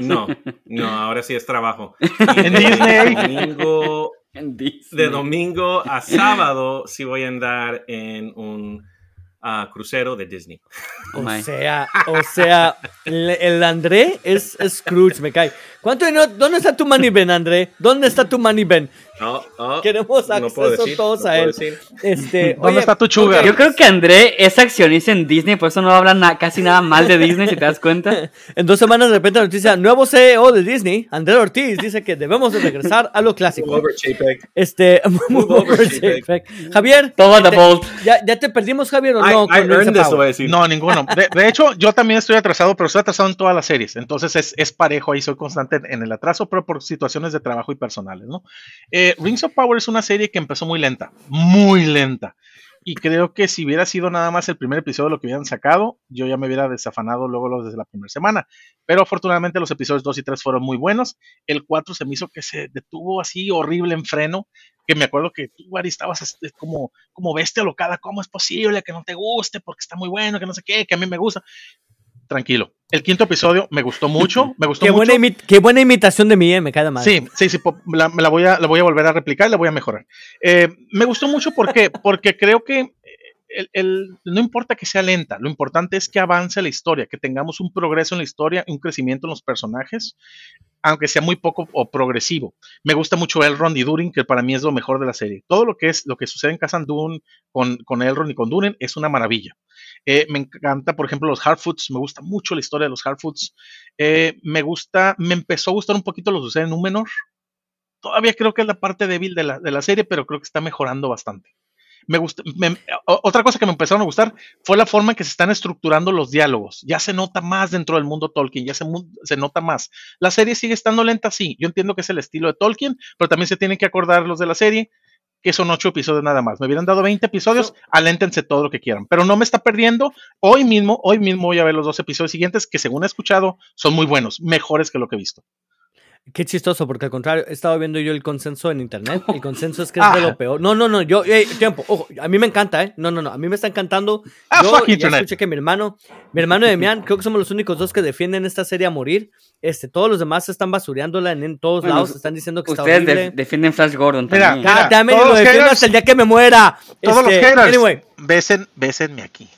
no, no, ahora sí es trabajo. En Disney. Domingo, En Disney. de domingo a sábado sí voy a andar en un ah, crucero de Disney. Oh O sea, o sea, el, el André es Scrooge, me cae. ¿Cuánto dinero? ¿Dónde está tu money Ben, André? ¿Dónde está tu money Ben? Oh, Queremos no acceso decir, todos no a él. decir. Este, ¿Dónde oye, está tu sugar? Yo creo que André es accionista en Disney, por eso no habla na- casi nada mal de Disney, si te das cuenta. En dos semanas de repente la noticia, nuevo CEO de Disney, André Ortiz, dice que debemos de regresar a lo clásico. Move over, JPEG. Este, move over, JPEG. JPEG. Javier, bolt. ¿ya, ¿ya te perdimos, Javier, o no? I con Rings of earned this, Power? voy a decir. No, ninguno. De, de hecho, yo también estoy atrasado, pero estoy atrasado en todas las series. Entonces es, es parejo ahí, soy constante en, el atraso, pero por situaciones de trabajo y personales, ¿no? Eh, Rings of Power es una serie que empezó muy lenta, muy lenta. Y creo que si hubiera sido nada más el primer episodio de lo que hubieran sacado, yo ya me hubiera desafanado luego luego desde la primera semana. Pero afortunadamente los episodios 2 y 3 fueron muy buenos. El 4 se me hizo que se detuvo así horrible en freno, que me acuerdo que tú, Ari, estabas este, como, como bestia locada, ¿cómo es posible que no te guste? Porque está muy bueno, que no sé qué, que a mí me gusta. Tranquilo. El quinto episodio me gustó mucho, me gustó Qué mucho. buena, qué buena imitación de mí, eh, me de madre. Sí, sí, sí, la, me la voy a, la voy a volver a replicar y la voy a mejorar. Eh, me gustó mucho porque, porque creo que no importa que sea lenta, lo importante es que avance la historia, que tengamos un progreso en la historia, un crecimiento en los personajes, aunque sea muy poco o progresivo. Me gusta mucho Elrond y Durin, que para mí es lo mejor de la serie. Todo lo que es lo que sucede en Casa Dune con, con Elrond y con Durin es una maravilla. Eh, me encanta, por ejemplo, los Hardfoots. Me gusta mucho la historia de los Hardfoots. Eh, me gusta, me empezó a gustar un poquito lo que sucede en Númenor. Todavía creo que es la parte débil de la, de la serie, pero creo que está mejorando bastante. Me gusta, me- otra cosa que me empezaron a gustar fue la forma en que se están estructurando los diálogos. Ya se nota más dentro del mundo Tolkien, ya se, se nota más. La serie sigue estando lenta, sí. Yo entiendo que es el estilo de Tolkien, pero también se tienen que acordar los de la serie que son ocho episodios nada más. Me hubieran dado 20 episodios, aléntense todo lo que quieran. Pero no me está perdiendo. Hoy mismo, hoy mismo voy a ver los dos episodios siguientes que según he escuchado son muy buenos, mejores que lo que he visto. Qué chistoso, porque al contrario, he estado viendo yo el consenso en internet. El consenso es que es de Ah. lo peor. No, no, no, yo, tiempo, ojo, a mí me encanta, ¿eh? No, no, no, a mí me está encantando. Ah, yo fuck ya escuché que mi hermano, mi hermano y Demian, creo que somos los únicos dos que defienden esta serie a morir. Este, todos los demás están basureándola en, en todos Bueno, lados, están diciendo que está Ustedes horrible. defienden Flash Gordon Mira, también. mira. It, todos lo los defiendo haters- hasta el día que me muera. Todos los Este, haters, Anyway, besen, bésenme aquí.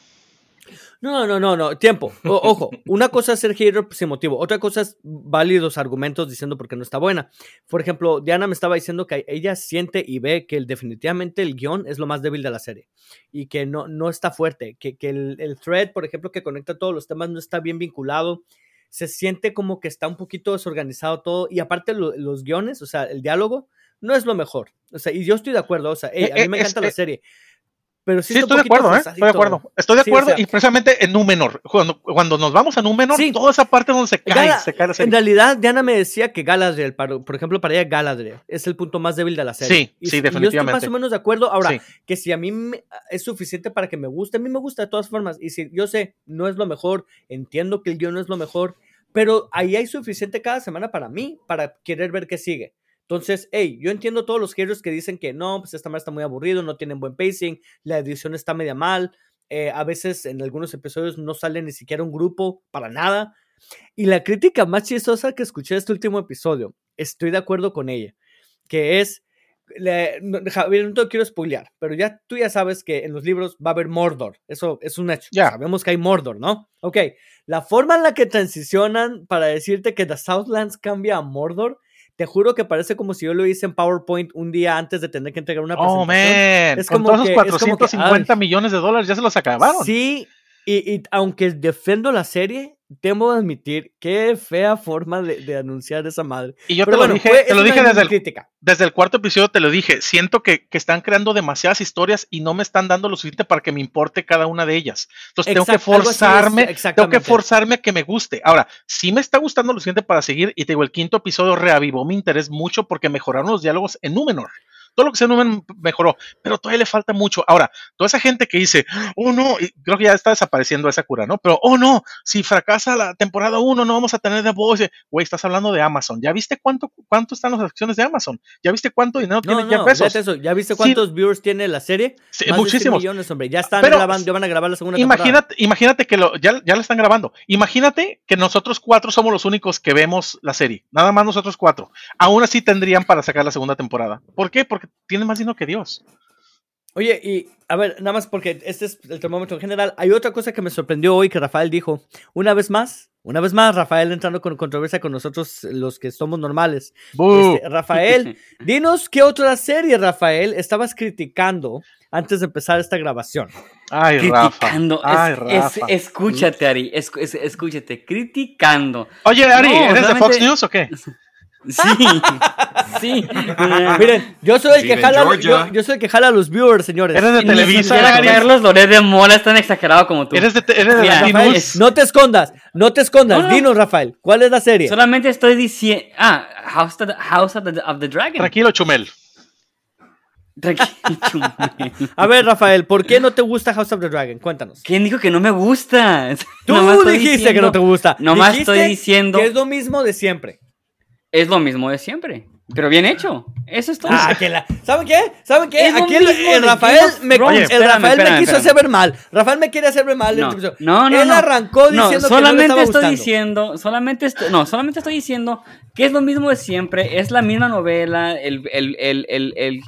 No, no, no, no, tiempo. O- ojo, una cosa es ser hater sin motivo, otra cosa es válidos argumentos diciendo por qué no está buena. Por ejemplo, Diana me estaba diciendo que ella siente y ve que el- definitivamente el guion es lo más débil de la serie y que no, no está fuerte, que, que el, el thread, por ejemplo, que conecta todos los temas no está bien vinculado. Se siente como que está un poquito desorganizado todo y aparte lo- los guiones, o sea, el diálogo no es lo mejor. O sea, y yo estoy de acuerdo, o sea, hey, a mí Eh, me eh, encanta es- la serie. Pero sí, estoy de acuerdo, ¿eh? Estoy de acuerdo. Estoy de Sí, o acuerdo sea- y precisamente en Númenor, cuando, cuando nos vamos a Númenor, Sí. toda esa parte donde se cae, Gala- se cae la En realidad, Diana me decía que Galadriel, para- por ejemplo, para ella Galadriel es el punto más débil de la serie. Sí, Y sí, y Yo estoy definitivamente. más o menos de acuerdo. Ahora, que si a mí me- es suficiente para que me guste, a mí me gusta de todas formas. Y si yo sé, no es lo mejor, entiendo que el guion no es lo mejor, pero ahí hay suficiente cada semana para mí, para querer ver qué sigue. Entonces, hey, yo entiendo todos los haters que dicen que no, pues esta madre está muy aburrido, no tienen buen pacing, la edición está media mal, eh, a veces en algunos episodios no sale ni siquiera un grupo para nada. Y la crítica más chistosa que escuché de este último episodio, estoy de acuerdo con ella, que es, le- no, Javier, no te quiero spoilear, pero ya tú ya sabes que en los libros va a haber Mordor, eso es un hecho, Ya. sabemos que hay Mordor, ¿no? Ok, la forma en la que transicionan para decirte que The Southlands cambia a Mordor, te juro que parece como si yo lo hice en PowerPoint un día antes de tener que entregar una Oh, presentación. man. Es Con como todos que- esos es como que, 450 millones de dólares ya se los acabaron. Sí, Y, y aunque defiendo la serie, temo admitir qué fea forma de, de anunciar esa madre. Y yo Pero te lo dije, fue- te lo dije desde el, crítica. desde el cuarto episodio, te lo dije. Siento que, que están creando demasiadas historias y no me están dando lo suficiente para que me importe cada una de ellas. Entonces tengo que es, forzarme, tengo que forzarme a que me guste. Ahora, sí me está gustando lo suficiente para seguir y te digo, el quinto episodio reavivó mi interés mucho porque mejoraron los diálogos en Númenor. Todo lo que sea Númenor mejoró, pero todavía le falta mucho. Ahora, toda esa gente que dice, oh no, y creo que ya está desapareciendo esa cura, ¿no? Pero, oh no, si fracasa la temporada 1, no vamos a tener The Voice. Güey, estás hablando de Amazon. ¿Ya viste cuánto, cuánto están las acciones de Amazon? ¿Ya viste cuánto dinero No, tiene no, fíjate eso. ¿Ya viste Sí. cuántos viewers tiene la serie? Sí, Más de muchísimos. 100 millones, hombre. Ya están Pero- grabando, ya van a grabar la segunda temporada. Imagínate, imagínate que lo, ya, ya la están grabando. Imagínate que nosotros cuatro somos los únicos que vemos la serie. Nada más nosotros cuatro. Aún así tendrían para sacar la segunda temporada. ¿Por qué? Porque tienen más dinero que Dios. Oye, y a ver, nada más porque este es el termómetro en general. Hay otra cosa que me sorprendió hoy que Rafael dijo. Una vez más, una vez más, Rafael entrando con controversia con nosotros, los que somos normales. Este, Rafael, dinos qué otra serie, Rafael, estabas criticando antes de empezar esta grabación. Ay, Rafa. criticando. Ay, Es- es- Rafa. escúchate, Ari. es- es- escúchate. Criticando. Oye, Ari, No, ¿eres de Fox News o qué? Sí. Sí. Miren, yo soy el Vive que jala, yo, yo soy el que jala a los viewers, señores. ¿Eres de Ni Televisa? Carlos Loret de Mola es tan exagerado como tú. ¿Eres de, eres de Mira, Latino? Rafael, es- no te escondas, no te escondas. No, no. Dinos, Rafael, ¿cuál es la serie? Solamente estoy diciendo. Ah, House of the, House of the, of the Dragon. Tranquilo, Chumel. Tranquilo. chumel. A ver, Rafael, ¿por qué no te gusta House of the Dragon? Cuéntanos. ¿Quién dijo que no me gusta? Tú dijiste que no te gusta. Nomás Dijiste estoy diciendo. que es lo mismo de siempre. Es lo mismo de siempre. Pero bien hecho. Eso es todo. Ah, que la... ¿Saben qué? ¿Saben qué? Es Aquí el, el Rafael, me, Thrones. el Espérame, Rafael me quiso espérame. hacer ver mal. Rafael me quiere hacer ver mal. No, no, no. Él arrancó diciendo que no le estaba estoy gustando. diciendo, solamente estoy, no, solamente estoy diciendo que es lo mismo de siempre, es la misma novela, el, el, el, el, el-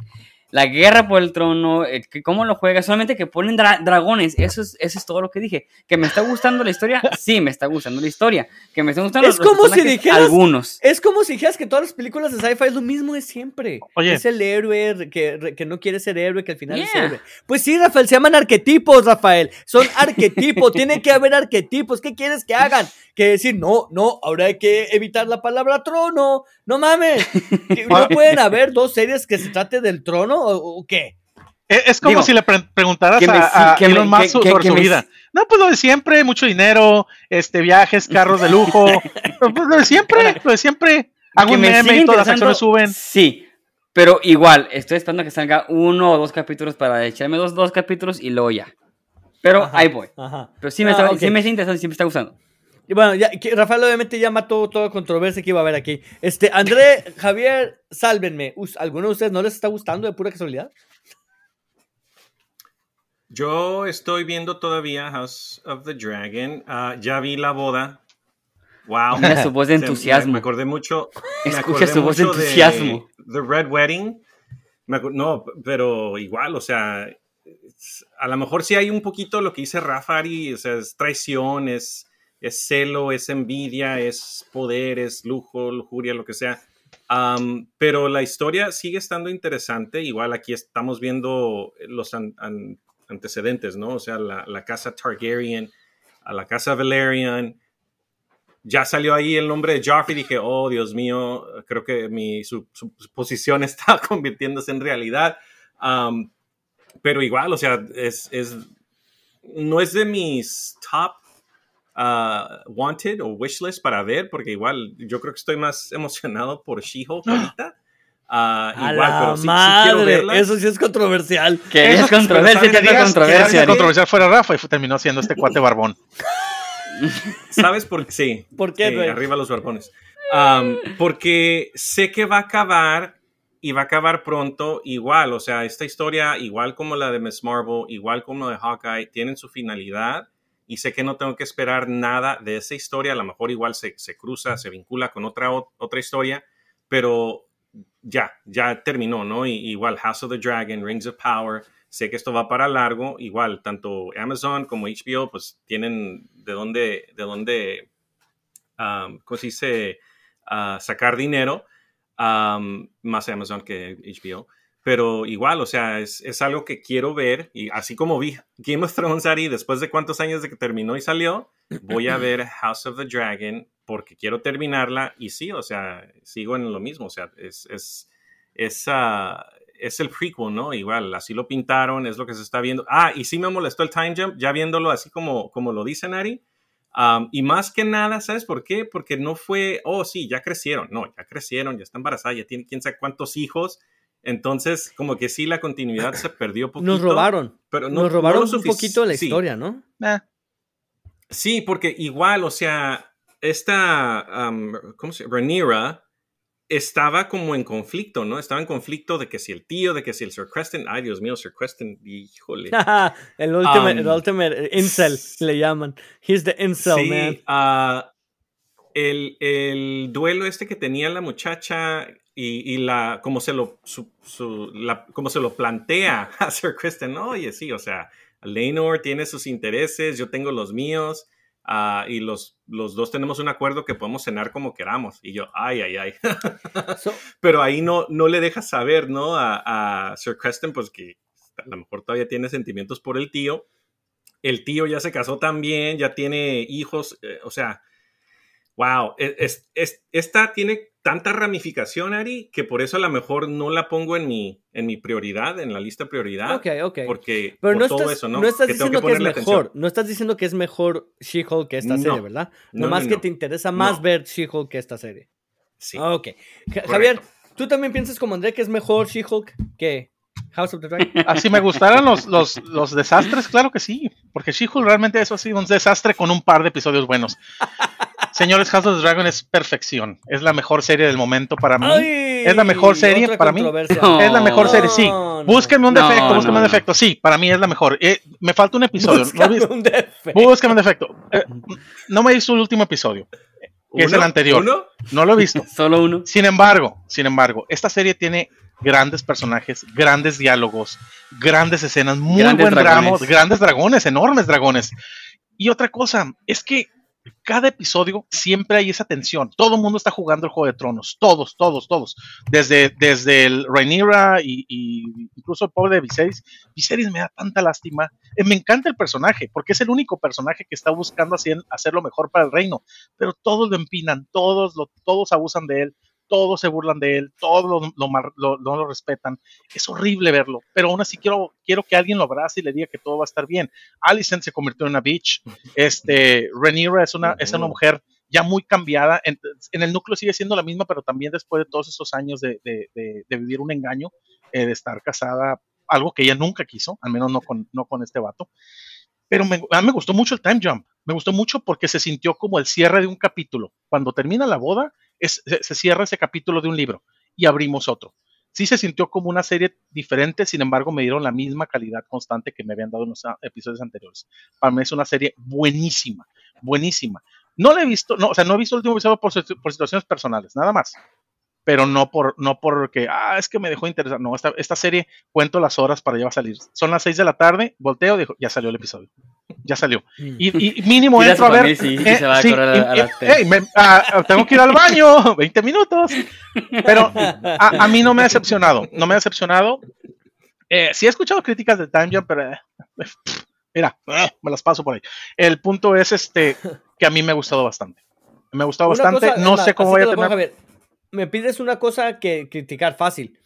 la guerra por el trono, que cómo lo juega, solamente que ponen dra- dragones, eso es, eso es todo lo que dije. Que me está gustando la historia, sí, me está gustando la historia. Que me está gustando Es los como si dijeras- algunos. Es como si dijeras que todas las películas de sci-fi es lo mismo de siempre. Oye. Es el héroe que, que no quiere ser héroe, que al final es Yeah. héroe. Pues sí, Rafael, se llaman arquetipos, Rafael. Son arquetipos, tiene que haber arquetipos. ¿Qué quieres que hagan? Que decir, no, no, ahora hay que evitar la palabra trono. No mames. ¿Que ¿No pueden haber dos series que se trate del trono o, o qué? Es, es como Digo, si le pre- preguntaras que me a, a que me- Elon Musk sobre que su me vida. No, pues lo de siempre, mucho dinero, este, viajes, carros de lujo. pues lo de siempre, lo de siempre. Hago un me meme y todas las acciones suben. Sí, pero igual, estoy esperando que salga uno o dos capítulos para echarme dos, dos capítulos y luego ya. Pero Ajá, ahí voy. Ajá. Pero sí me, Ah, está, ok. sí me está interesando y sí me está gustando. Y bueno, ya, Rafael obviamente ya mató toda controversia que iba a haber aquí. Este, André, Javier, sálvenme. ¿Alguno de ustedes no les está gustando de pura casualidad? Yo estoy viendo todavía House of the Dragon. Ah, ya vi la boda. Wow. Mira su voz de entusiasmo. Me, acordé mucho. Escucha su voz de entusiasmo. The Red Wedding. No, pero igual, o sea, a lo mejor sí hay un poquito lo que dice Rafa Ari, o sea, es traición, es, es celo, es envidia, es poder, es lujo, lujuria, lo que sea. Pero la historia sigue estando interesante. Igual aquí estamos viendo los an- an- antecedentes, ¿no? O sea, la, la casa Targaryen, a la casa Valerian. Ya salió ahí el nombre de Joffrey. Dije, oh, Dios mío, creo que mi, su, su posición está convirtiéndose en realidad. Pero igual, o sea, es, es, no es de mis top uh, wanted o wishlist para ver, porque igual yo creo que estoy más emocionado por She-Hulk ahorita. Ah, A igual, la pero sí, sí madre, quiero verla. eso sí es controversial. Que es controversia, que. Querías controversia. controversial fuera Rafa y terminó siendo este cuate barbón. ¿Sabes por qué? Sí. ¿Por qué, Sí, Rey? arriba los barbones. Am, porque sé que va a acabar y va a acabar pronto igual. O sea, esta historia, igual como la de Miss Marvel, igual como la de Hawkeye, tienen su finalidad. Y sé que no tengo que esperar nada de esa historia. A lo mejor igual se, se cruza, se vincula con otra, otra historia. Pero ya, ya terminó, ¿no? Y, igual House of the Dragon, Rings of Power, sé que esto va para largo, igual tanto Amazon como HBO pues tienen de dónde, de dónde, um, ¿cómo se dice? Ah, sacar dinero, um, más Amazon que HBO. Pero igual, o sea, es, es, algo que quiero ver y así como vi Game of Thrones, Ari, después de cuántos años de que terminó y salió, voy a ver House of the Dragon porque quiero terminarla y sí, o sea, sigo en lo mismo, o sea, es, es, es, uh, es el prequel, ¿no? Igual, así lo pintaron, es lo que se está viendo. Ah, y sí me molestó el time jump, ya viéndolo así como, como lo dice Ari. Um, y más que nada, ¿sabes por qué? Porque no fue, oh, sí, ya crecieron. No, ya crecieron, ya está embarazada, ya tiene quién sabe cuántos hijos. Entonces, como que sí, la continuidad se perdió poquito. Nos robaron. Pero no, Nos robaron un poquito la historia, ¿no? Eh. Sí, porque igual, o sea, esta, um, ¿cómo se llama? Rhaenyra estaba como en conflicto, ¿no? Estaba en conflicto de que si el tío, de que si el Sir Creston, ay Dios mío, Sir Creston, híjole. el ultimate, um, el ultimate incel le llaman. He's the incel, man. Uh, el, el, duelo este que tenía la muchacha y, y la, como se lo, su, su, la, como se lo plantea a Sir Creston, oye, sí, o sea, Lenor tiene sus intereses, yo tengo los míos. Uh, y los, los dos tenemos un acuerdo que podemos cenar como queramos. Y yo, ay, ay, ay. so, Pero ahí no, no le dejas saber, ¿no? A, a, Sir Creston, pues que a lo mejor todavía tiene sentimientos por el tío. El tío ya se casó también, ya tiene hijos, eh, o sea, wow, es, es, esta tiene tanta ramificación, Ari, que por eso a lo mejor no la pongo en mi, en mi prioridad, en la lista prioridad. Ok, ok. Porque Pero por no todo estás, eso, ¿no? no estás Que diciendo que, es mejor. atención. No estás diciendo que es mejor She-Hulk que esta No. serie, ¿verdad? No, Nomás no, que no. te interesa más No. ver She-Hulk que esta serie. Sí. Ok. Ja- Javier, ¿tú también piensas como André que es mejor She-Hulk que House of the Dragon? Así me gustaran los, los, los desastres, claro que sí. Porque She-Hulk realmente eso ha sido un desastre con un par de episodios buenos. Señores, House of the Dragon es perfección. Es la mejor serie del momento para mí. Ay, es la mejor serie para mí. No. Es la mejor No, serie, sí. Búsquenme un No, defecto, no, búsquenme un defecto. Sí, para mí es la mejor. Eh, me falta un episodio. ¿No lo Búscame un defecto. Búscame un defecto. Eh, no me he visto el último episodio, que es el anterior. ¿Uno? No lo he visto. Solo uno. Sin embargo, sin embargo, esta serie tiene grandes personajes, grandes diálogos, grandes escenas, muy Grandes buen drama, dragones. grandes dragones, enormes dragones. Y otra cosa, es que cada episodio siempre hay esa tensión. Todo el mundo está jugando el Juego de Tronos. Todos, todos, todos. Desde, desde el Rhaenyra y, y incluso el pobre de Viserys. Viserys me da tanta lástima. Eh, me encanta el personaje, porque es el único personaje que está buscando hacer, hacer mejor para el reino. Pero todos lo empinan, todos, todos abusan de él, todos se burlan de él, todos lo, lo mar- lo- no lo respetan. Es horrible verlo, pero aún así quiero, quiero que alguien lo abrace y le diga que todo va a estar bien. Alicent se convirtió en una bitch. Este, Rhaenyra es una, es una mujer ya muy cambiada. En, en el núcleo sigue siendo la misma, pero también después de todos esos años de, de- de- de vivir un engaño, eh, de estar casada, algo que ella nunca quiso, al menos no con, no con este vato. Pero me, a mí me gustó mucho el time jump. Me gustó mucho porque se sintió como el cierre de un capítulo. Cuando termina la boda, se, cierra ese capítulo de un libro y abrimos otro. Sí se sintió como una serie diferente, sin embargo me dieron la misma calidad constante que me habían dado en los episodios anteriores. Para mí es una serie buenísima, buenísima. No la he visto, no, o sea, no he visto el último episodio por situaciones personales, nada más. Pero no por, no porque, ah, es que me dejó interesar. No, esta, esta serie cuento las horas para ya va a salir. Son las 6 de la tarde, volteo, dijo, ya salió el episodio. Ya salió. Y, y mínimo entro a ver. tengo que ir al baño, 20 minutos. Pero a, a mí no me ha decepcionado, no me ha decepcionado. Eh, sí he escuchado críticas de Time Jump, pero eh, pff, mira, eh, me las paso por ahí. El punto es este que a mí me ha gustado bastante. Me ha gustado Una bastante, cosa, no sé cómo voy a tener. Me pides una cosa que criticar fácil.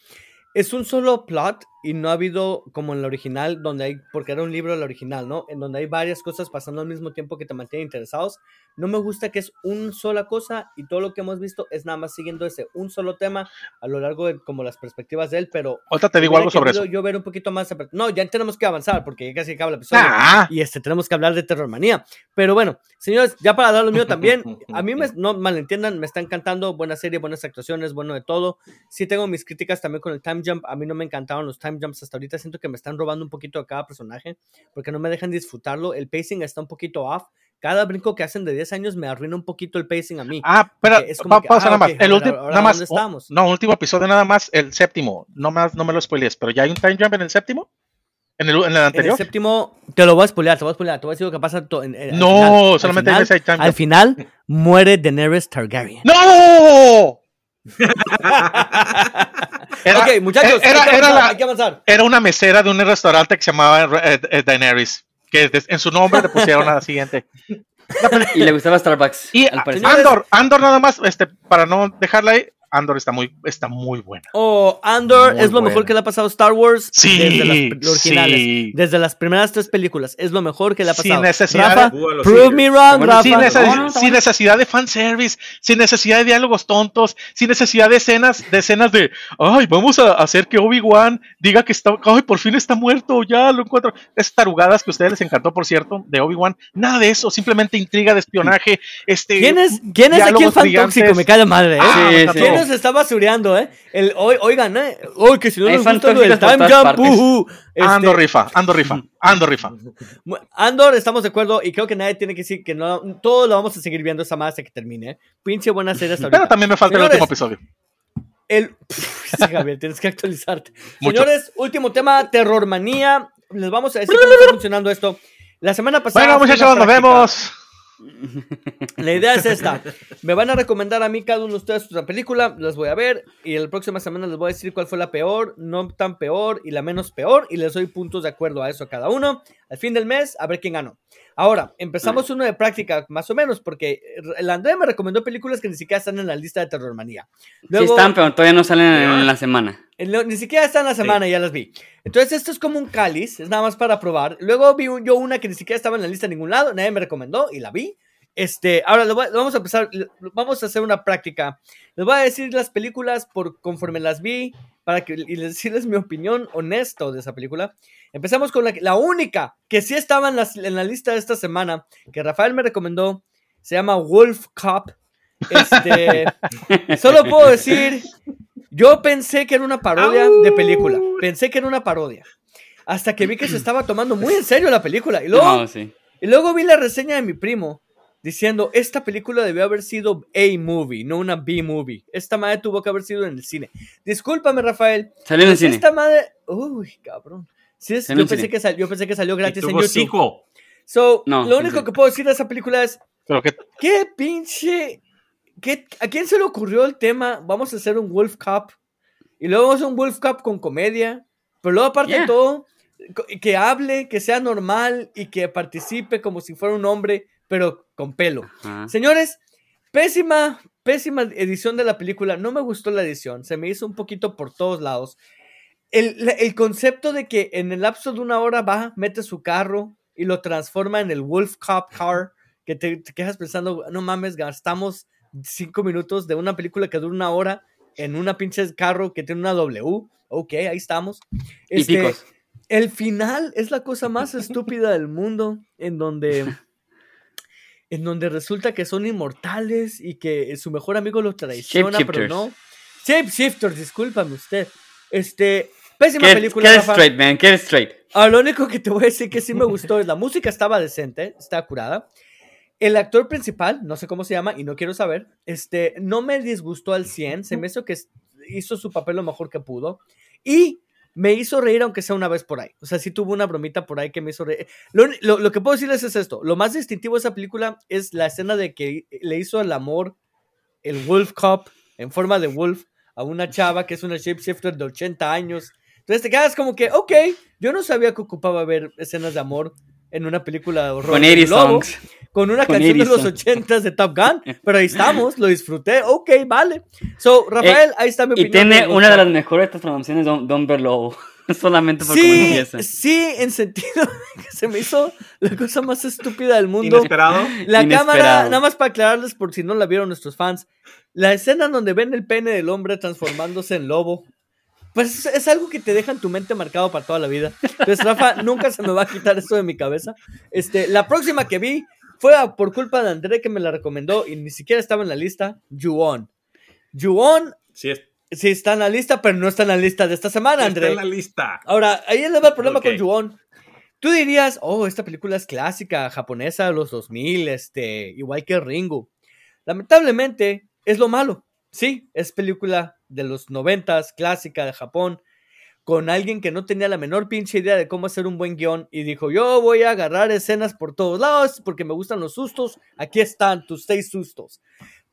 Es un solo plot y no ha habido como en la original, donde hay, porque era un libro el original, ¿no? En donde hay varias cosas pasando al mismo tiempo que te mantienen interesados. No me gusta que es una sola cosa y todo lo que hemos visto es nada más siguiendo ese un solo tema a lo largo de como las perspectivas de él, pero Ahorita te digo algo sobre eso. Yo ver un poquito más. No, ya tenemos que avanzar porque ya casi acaba el episodio. Ah, Y este, tenemos que hablar de Terrormanía. Pero bueno, señores, ya para dar lo mío también, a mí me, no malentiendan, me está encantando, buena serie, buenas actuaciones, bueno de todo. Sí tengo mis críticas también con el time jump, a mí no me encantaron los time jumps hasta ahorita, siento que me están robando un poquito de cada personaje, porque no me dejan disfrutarlo, el pacing está un poquito off. Cada brinco que hacen de 10 años me arruina un poquito el pacing a mí. ah, Porque es como pa- que, pausa ah, nada más. ok, el último, nada más. ¿dónde estamos? No, último episodio nada más, el séptimo. No me, no me lo spoilees, pero ya hay un time jump en el séptimo. En el, en el En el anterior. séptimo, te lo voy a spoilear, te voy a spoilear, te voy a decir lo que pasa en- en- al No, final. Al solamente hay final- time Al final muere Daenerys Targaryen. ¡No! Era, ok, muchachos, era, hay, que era avanzar, la- hay que avanzar. era una mesera de un restaurante que se llamaba eh, eh, Daenerys, que en su nombre le pusieron a la siguiente. Y le gustaba Starbucks. Y Andor, Andor nada más, este, para no dejarla ahí, Andor está muy, está muy buena. Oh, Andor Muy es lo buena. mejor que le ha pasado a Star Wars Sí, desde las originales. sí. Desde las primeras tres películas. Es lo mejor que le ha Sin pasado. necesidad Rafa, de- prove me wrong, Bueno, Rafa. sin, no, no, sin necesidad de fanservice, sin necesidad de diálogos tontos, sin necesidad de escenas, de escenas de, ay, vamos a hacer que Obi-Wan diga que está, ay, por fin está muerto, ya lo encuentro. Esas tarugadas que a ustedes les encantó, por cierto, de Obi-Wan, nada de eso, simplemente intriga de espionaje. Este, ¿Quién es, quién es aquí el fan tóxico? Me cae de madre, ¿eh? Ah, Sí. ¿Quién nos está basureando, eh? El, oi- oigan, ¿eh? Oye, que si no Hay nos gusta lo del time jump, partes. ujú. Este, rifa, ando rifa, ando rifa. Andor, estamos de acuerdo y creo que nadie tiene que decir que no, todo lo vamos a seguir viendo esa más hasta que termine, ¿eh? Pinche buena serie hasta Pero también me falta Señores, el último episodio. El... Sí, Javier, tienes que actualizarte. Mucho. Señores, último tema, terror manía. Les vamos a decir cómo está funcionando esto. La semana pasada. Bueno, muchachos, nos práctica. vemos. La idea es esta. Me van a recomendar a mí cada uno de ustedes una película, las voy a ver y la próxima semana les voy a decir cuál fue la peor, no tan peor y la menos peor y les doy puntos de acuerdo a eso a cada uno. Al fin del mes, a ver quién ganó. Ahora, empezamos uno de práctica, más o menos, porque el André me recomendó películas que ni siquiera están en la lista de Terror Manía. Sí Luego, están, pero todavía no salen en la semana. en lo- ni siquiera está en la semana, ya las vi. Entonces, esto es como un cáliz, es nada más para probar. Luego vi un- yo una que ni siquiera estaba en la lista de ningún lado, nadie me recomendó y la vi. Este, ahora lo lo vamos a empezar, lo- vamos a hacer una práctica. Les voy a decir las películas por conforme las vi para que y les decirles mi opinión honesta de esa película. Empezamos con la, la única que sí estaba en, la lista de esta semana, que Rafael me recomendó, se llama Wolf Cop. Este, solo puedo decir, yo pensé que era una parodia de película. Pensé que era una parodia. Hasta que vi que se estaba tomando muy en serio la película. Y luego, No, sí. y luego vi la reseña de mi primo diciendo, esta película debió haber sido A-movie, no una B-movie. Esta madre tuvo que haber sido en el cine. Discúlpame, Rafael. Salió en el cine. Esta madre... Uy, cabrón. Sí es- yo, pensé que sal- yo pensé que salió gratis en YouTube. sequel. So, No, lo único serio. que puedo decir de esa película es, Pero que ¿Qué pinche? ¿Qué- ¿A quién se le ocurrió el tema? Vamos a hacer un Wolf Cup. Y luego vamos a hacer un Wolf Cup con comedia. Pero luego, aparte de Yeah. todo, co- que hable, que sea normal y que participe como si fuera un hombre, pero con pelo. Ajá. Señores, pésima, pésima edición de la película. No me gustó la edición. Se me hizo un poquito por todos lados. El, el concepto de que en el lapso de una hora va, mete su carro y lo transforma en el Wolf Cop Car, que te, te quedas pensando, no mames, gastamos cinco minutos de una película que dura una hora en una pinche carro que tiene una W. Ok, ahí estamos. Y Este, picos. el final es la cosa más estúpida del mundo, en donde, en donde resulta que son inmortales y que su mejor amigo lo traiciona, pero no. Shapeshifters, discúlpame usted. Este, pésima Get, película. get Rafa. straight, man. Get straight. Ah, lo único que te voy a decir que sí me gustó es la música estaba decente, está curada. El actor principal, no sé cómo se llama y no quiero saber, este, no me disgustó al 100, se me hizo que hizo su papel lo mejor que pudo y me hizo reír aunque sea una vez por ahí. O sea, sí tuvo una bromita por ahí que me hizo reír. Lo, lo- lo que puedo decirles es esto, lo más distintivo de esa película es la escena de que le hizo el amor el Wolf Cop en forma de Wolf a una chava que es una shapeshifter de 80 años. Entonces te quedas como que, ok, yo no sabía que ocupaba ver escenas de amor en una película de horror. Con de 80 lobo, songs. Con una Con canción de 80 los 80 de Top Gun. Pero ahí estamos, lo disfruté, ok, vale. So, Rafael, ahí está mi Y opinión. tiene de una de las mejores transformaciones de Don, Don Berlobo. Solamente por cómo Sí, empieza. sí, en sentido que se me hizo la cosa más estúpida del mundo. Inesperado. La Inesperado. cámara, nada más para aclararles por si no la vieron nuestros fans, la escena donde ven el pene del hombre transformándose en lobo, pues es, es algo que te deja en tu mente marcado para toda la vida. Entonces, Rafa, nunca se me va a quitar eso de mi cabeza. Este, la próxima que vi fue por culpa de André que me la recomendó y ni siquiera estaba en la lista, Ju-On. Ju-On Sí, es- sí está en la lista, pero no está en la lista de esta semana, está André. en la lista. Ahora, ahí le va el problema con Ju-On. Tú dirías, oh, esta película es clásica, japonesa de los 2000, este, igual que Ringo. Lamentablemente, es lo malo. Sí, es película de los 90, clásica de Japón, con alguien que no tenía la menor pinche idea de cómo hacer un buen guion y dijo, yo voy a agarrar escenas por todos lados porque me gustan los sustos. Aquí están tus seis sustos.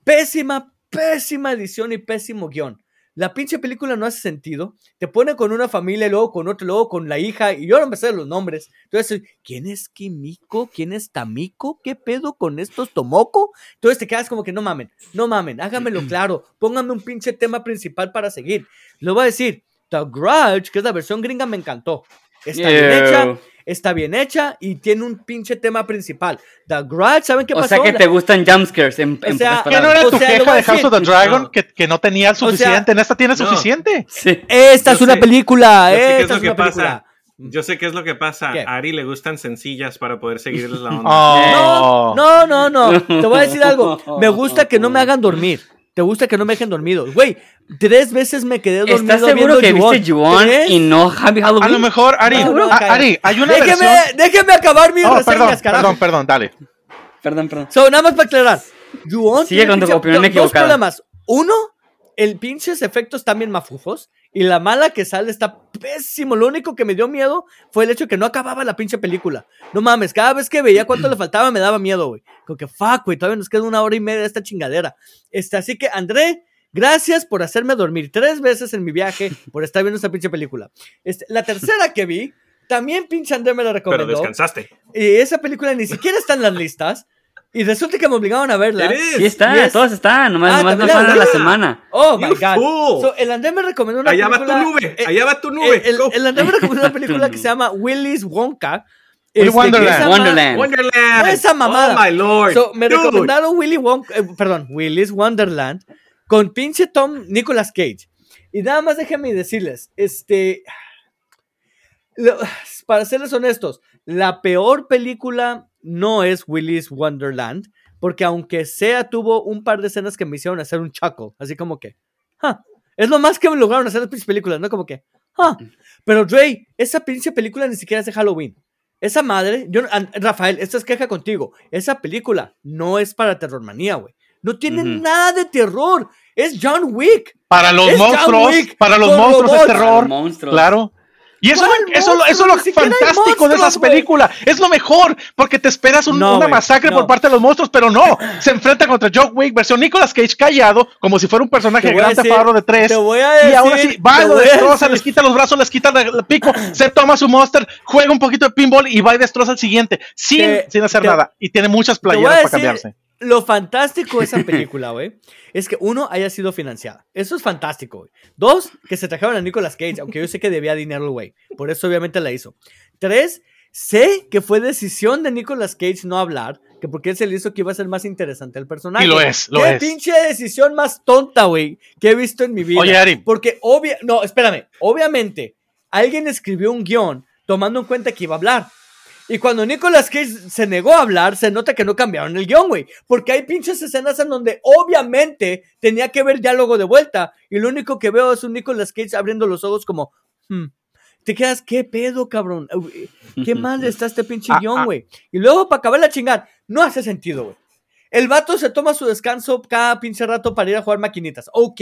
Pésima, pésima edición y pésimo guion. La pinche película no hace sentido. Te pone con una familia, y luego con otro, luego con la hija, y yo no me sé los nombres. Entonces, ¿quién es Kimiko? ¿Quién es Tamiko? ¿Qué pedo con estos Tomoko? Entonces te quedas como que no mamen, no mamen, háganmelo claro. Pónganme un pinche tema principal para seguir. Lo voy a decir. The Grudge, que es la versión gringa, me encantó. Está bien hecha, está bien hecha y tiene un pinche tema principal. The Grudge, ¿saben qué O pasó? sea que te gustan jumpscares en, en sea, pocas ¿Qué no era O tu sea, queja de House of the. Dragon? No. Que, que no tenía el sea, suficiente. en esta tiene no. suficiente. Sí. Esta Yo es una sé- película, yo sé qué es esta lo es que película. pasa. Yo sé qué es lo que pasa. ¿Qué? A Ari le gustan sencillas para poder seguirles la onda. Oh. No, no, no, no. Te voy a decir algo. Me gusta que no me hagan dormir. Te gusta que no me dejen dormido. Güey, tres veces me quedé dormido ¿Estás seguro viendo que viste ¿Tres? y no Happy Halloween? A lo mejor, Ari, a-. Ari, hay una Déjeme, versión. déjeme acabar mis Oh, reseñas, perdón, carajo. perdón, perdón, dale. Perdón, perdón. So, nada más para aclarar. Ju-On Sigue con tu opinión do- Dos equivocada. problemas. Uno, el pinches efectos bien mafufos. Y la mala que sale está pésimo. Lo único que me dio miedo fue el hecho de que no acababa la pinche película. No mames, cada vez que veía cuánto le faltaba me daba miedo, güey. Como que fuck, güey, todavía nos queda una hora y media de esta chingadera. Este, así que, André, gracias por hacerme dormir tres veces en mi viaje por estar viendo esta pinche película. Este, la tercera que vi, también pinche André me la Pero recomendó. descansaste. Y esa película ni siquiera está en las listas. Y resulta que me obligaron a verla. Sí está, Yes. todas están, nomás, Ah, nomás no la la- semana. Oh my You god. fool. So, el André me recomendó una Allá va película. tu nube. eh, Allá va tu nube. el, el André me recomendó una película que se llama Willy's Wonka. Este, Wonderland. Wonderland. Wonderland. Esa mamada. Oh my lord. So, me Dude. recomendaron Willy Wonka, eh, perdón, Willy's Wonderland con pinche Tom Nicolas Cage. Y nada más déjenme decirles, este, lo- para serles honestos, la peor película no es Willy's Wonderland, porque aunque sea tuvo un par de escenas que me hicieron hacer un chuckle, así como que, es lo más que me lograron hacer las pinches películas, ¿no? Como que. Pero Dre, esa pinche película ni siquiera es de Halloween. Esa madre, yo, Rafael, esta es queja contigo. Esa película no es para terrormanía, güey. No tiene nada de terror. Es John Wick. Para los Es John monstruos, Wick para los monstruos es robots. terror. Monstruos. Claro. Y eso, ¿Cuál eso, eso es lo fantástico de esas películas. Es lo mejor, porque te esperas un- No, una masacre no. por parte de los monstruos, pero no. Se enfrenta contra John Wick, versión Nicolas Cage callado, como si fuera un personaje Te de voy a Gran Theft decir- Auto de tres. te voy a y aún decir- así, va, lo destroza, decir- les quita los brazos, les quita el pico, se toma su monster, juega un poquito de pinball y va y destroza el siguiente, sin, Te- sin hacer te- nada. Y tiene muchas playeras para decir cambiarse. Lo fantástico de esa película, güey, es que uno haya sido financiada. Eso es fantástico, güey. Dos, que se trajeron a Nicolas Cage, aunque yo sé que debía dinero, güey. Por eso obviamente la hizo. Tres, sé que fue decisión de Nicolas Cage no hablar, que porque él se le hizo que iba a ser más interesante el personaje. Y lo es, lo ¿Qué es. pinche decisión más tonta, güey, que he visto en mi vida? Oye, Ari. Porque obvia, no, espérame, obviamente, alguien escribió un guion tomando en cuenta que iba a hablar. Y cuando Nicolas Cage se negó a hablar, se nota que no cambiaron el guion, güey. Porque hay pinches escenas en donde obviamente tenía que ver diálogo de vuelta. Y lo único que veo es un Nicolas Cage abriendo los ojos como, hmm. Te quedas, ¿qué pedo, cabrón? ¿Qué mal está este pinche Ah, guion, ah. güey? Y luego, para acabar la chingar, no hace sentido, güey. El vato se toma su descanso cada pinche rato para ir a jugar maquinitas. Ok.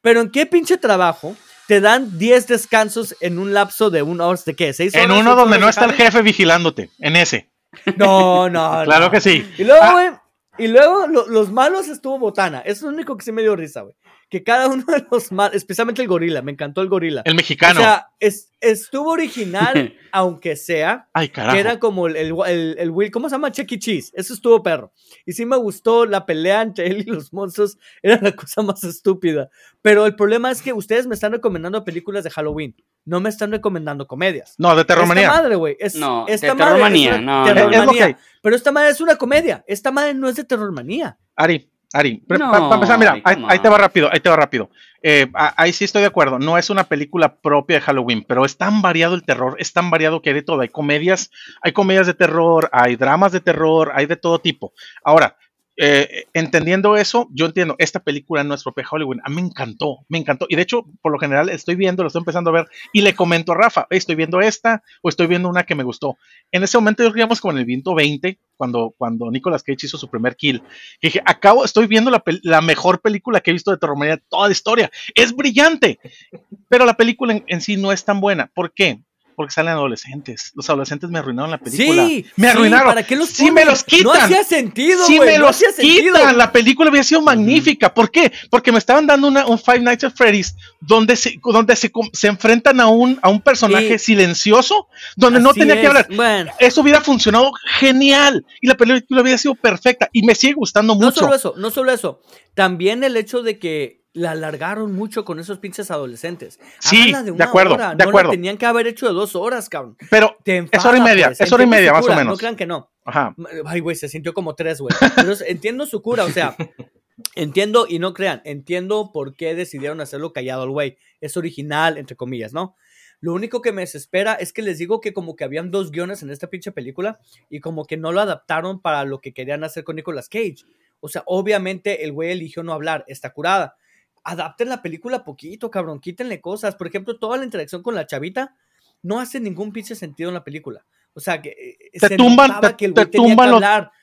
Pero ¿en qué pinche trabajo te dan 10 descansos en un lapso de una hora? ¿De qué? ¿Seis horas? En uno ¿Ocho donde no está el jefe vigilándote, en ese. No, no, Claro no. que sí. Y luego, Ah. güey, y luego lo- los malos estuvo botana. Eso es lo único que sí me dio risa, güey. Que cada uno de los malos, especialmente el gorila, me encantó el gorila. El mexicano. O sea, es- estuvo original, aunque sea, Ay, carajo. que era como el, el, el, el Will, ¿cómo se llama? Chuck E. Cheese. Eso estuvo perro. Y sí me gustó la pelea entre él y los monstruos. Era la cosa más estúpida. Pero el problema es que ustedes me están recomendando películas de Halloween. No me están recomendando comedias. No, de Esta terrormanía. madre, güey. Es, No, de esta madre es terrormanía, una no, no. terrormanía. Es lo que hay. Pero esta madre es una comedia. Esta madre no es de terrormanía. Ari, Ari, No, para empezar, mira, ahí, te va rápido, ahí te va rápido. Eh, ahí sí estoy de acuerdo, no es una película propia de Halloween, pero es tan variado el terror, es tan variado que hay de todo. Hay comedias, hay comedias de terror, hay dramas de terror, hay de todo tipo. Ahora, eh, entendiendo eso, yo entiendo, esta película no es propia Halloween. A mí me encantó, me encantó. Y de hecho, por lo general, estoy viendo, lo estoy empezando a ver y le comento a Rafa, "Hey, estoy viendo esta o estoy viendo una que me gustó. En ese momento, digamos como en el viento 20, cuando, cuando Nicolas Cage hizo su primer kill. Y dije, acabo, estoy viendo la, mejor película que he visto de terror toda la historia. Es brillante. Pero la película en sí no es tan buena. ¿Por qué? Porque salen adolescentes. Los adolescentes me arruinaron la película. Sí, me sí, arruinaron. ¿para qué los sí, me los quitan. No hacía sentido, Sí, me no los hacía sentido. quitan. La película había sido magnífica. ¿Por qué? Porque me estaban dando una, un Five Nights at Freddy's donde se, donde se, se enfrentan a un, a un personaje silencioso, donde no tenía que hablar. Bueno, Eso hubiera funcionado genial. Y la película hubiera sido perfecta. Y me sigue gustando no mucho. solo eso, no solo eso. También el hecho de que la alargaron mucho con esos pinches adolescentes. Sí, de acuerdo, hora, de no la acuerdo. tenían que haber hecho de dos horas, cabrón. Pero es hora y media, pues, es hora y media, más o menos. No crean que no. Ajá. Ay, güey, se sintió como tres, güey. Pero es- entiendo su cura, o sea, entiendo y no crean, entiendo por qué decidieron hacerlo callado al güey. Es original, entre comillas, ¿no? Lo único que me desespera es que les digo que como que habían dos guiones en esta pinche película y como que no lo adaptaron para lo que querían hacer con Nicolas Cage. O sea, obviamente el güey eligió no hablar, está curada. Adapten la película poquito, cabrón, quítenle cosas. Por ejemplo, toda la interacción con la chavita no hace ningún pinche sentido en la película. O sea, que eh, Te se tumban- te- que el te que.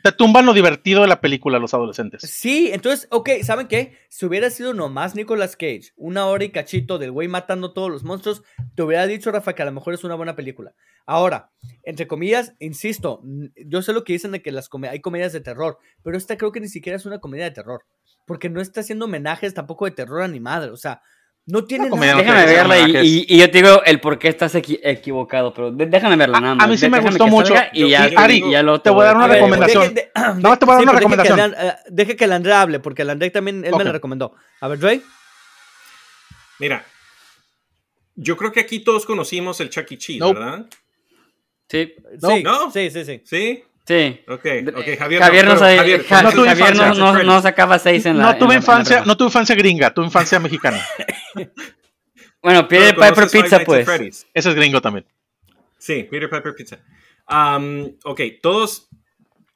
Te tumban lo divertido de la película, los adolescentes. Sí, entonces, ok, ¿saben qué? Si hubiera sido nomás Nicolas Cage, una hora y cachito del güey matando todos los monstruos, te hubiera dicho, Rafa, que a lo mejor es una buena película. Ahora, entre comillas, insisto, yo sé lo que dicen de que las come- hay comedias de terror, pero esta creo que ni siquiera es una comedia de terror, porque no está haciendo homenajes tampoco de terror a ni madre, o sea, no tiene comedia nada. no Déjame verla y, y- y yo te digo el por qué estás equi- equivocado, pero déjame verla A- nada a mí sí me déjame gustó mucho. Y ya, y Ari, y ya lo te voy a dar una recomendación. de- No, te voy a dar sí, una pero deje que recomendación. el eh, Deje que el André hable, porque el André también, él me la recomendó. A ver, Dre. Mira, yo creo que aquí todos conocimos el Chuck E. Cheese, Nope. ¿verdad? Sí, No. Sí, No. sí, sí, sí. Sí. Sí. Ok, Eh, ok, Javier. Javier, no, pero sabe- Javier, Ja- no tuve Javier no, infancia. no- no sacaba seis en la. No tuve la- en la infancia, no tuve infancia gringa, tuve infancia mexicana. Bueno, Peter Piper Pizza, pues. Ese es gringo también. Sí, Peter Piper Pizza. Um, ok, todos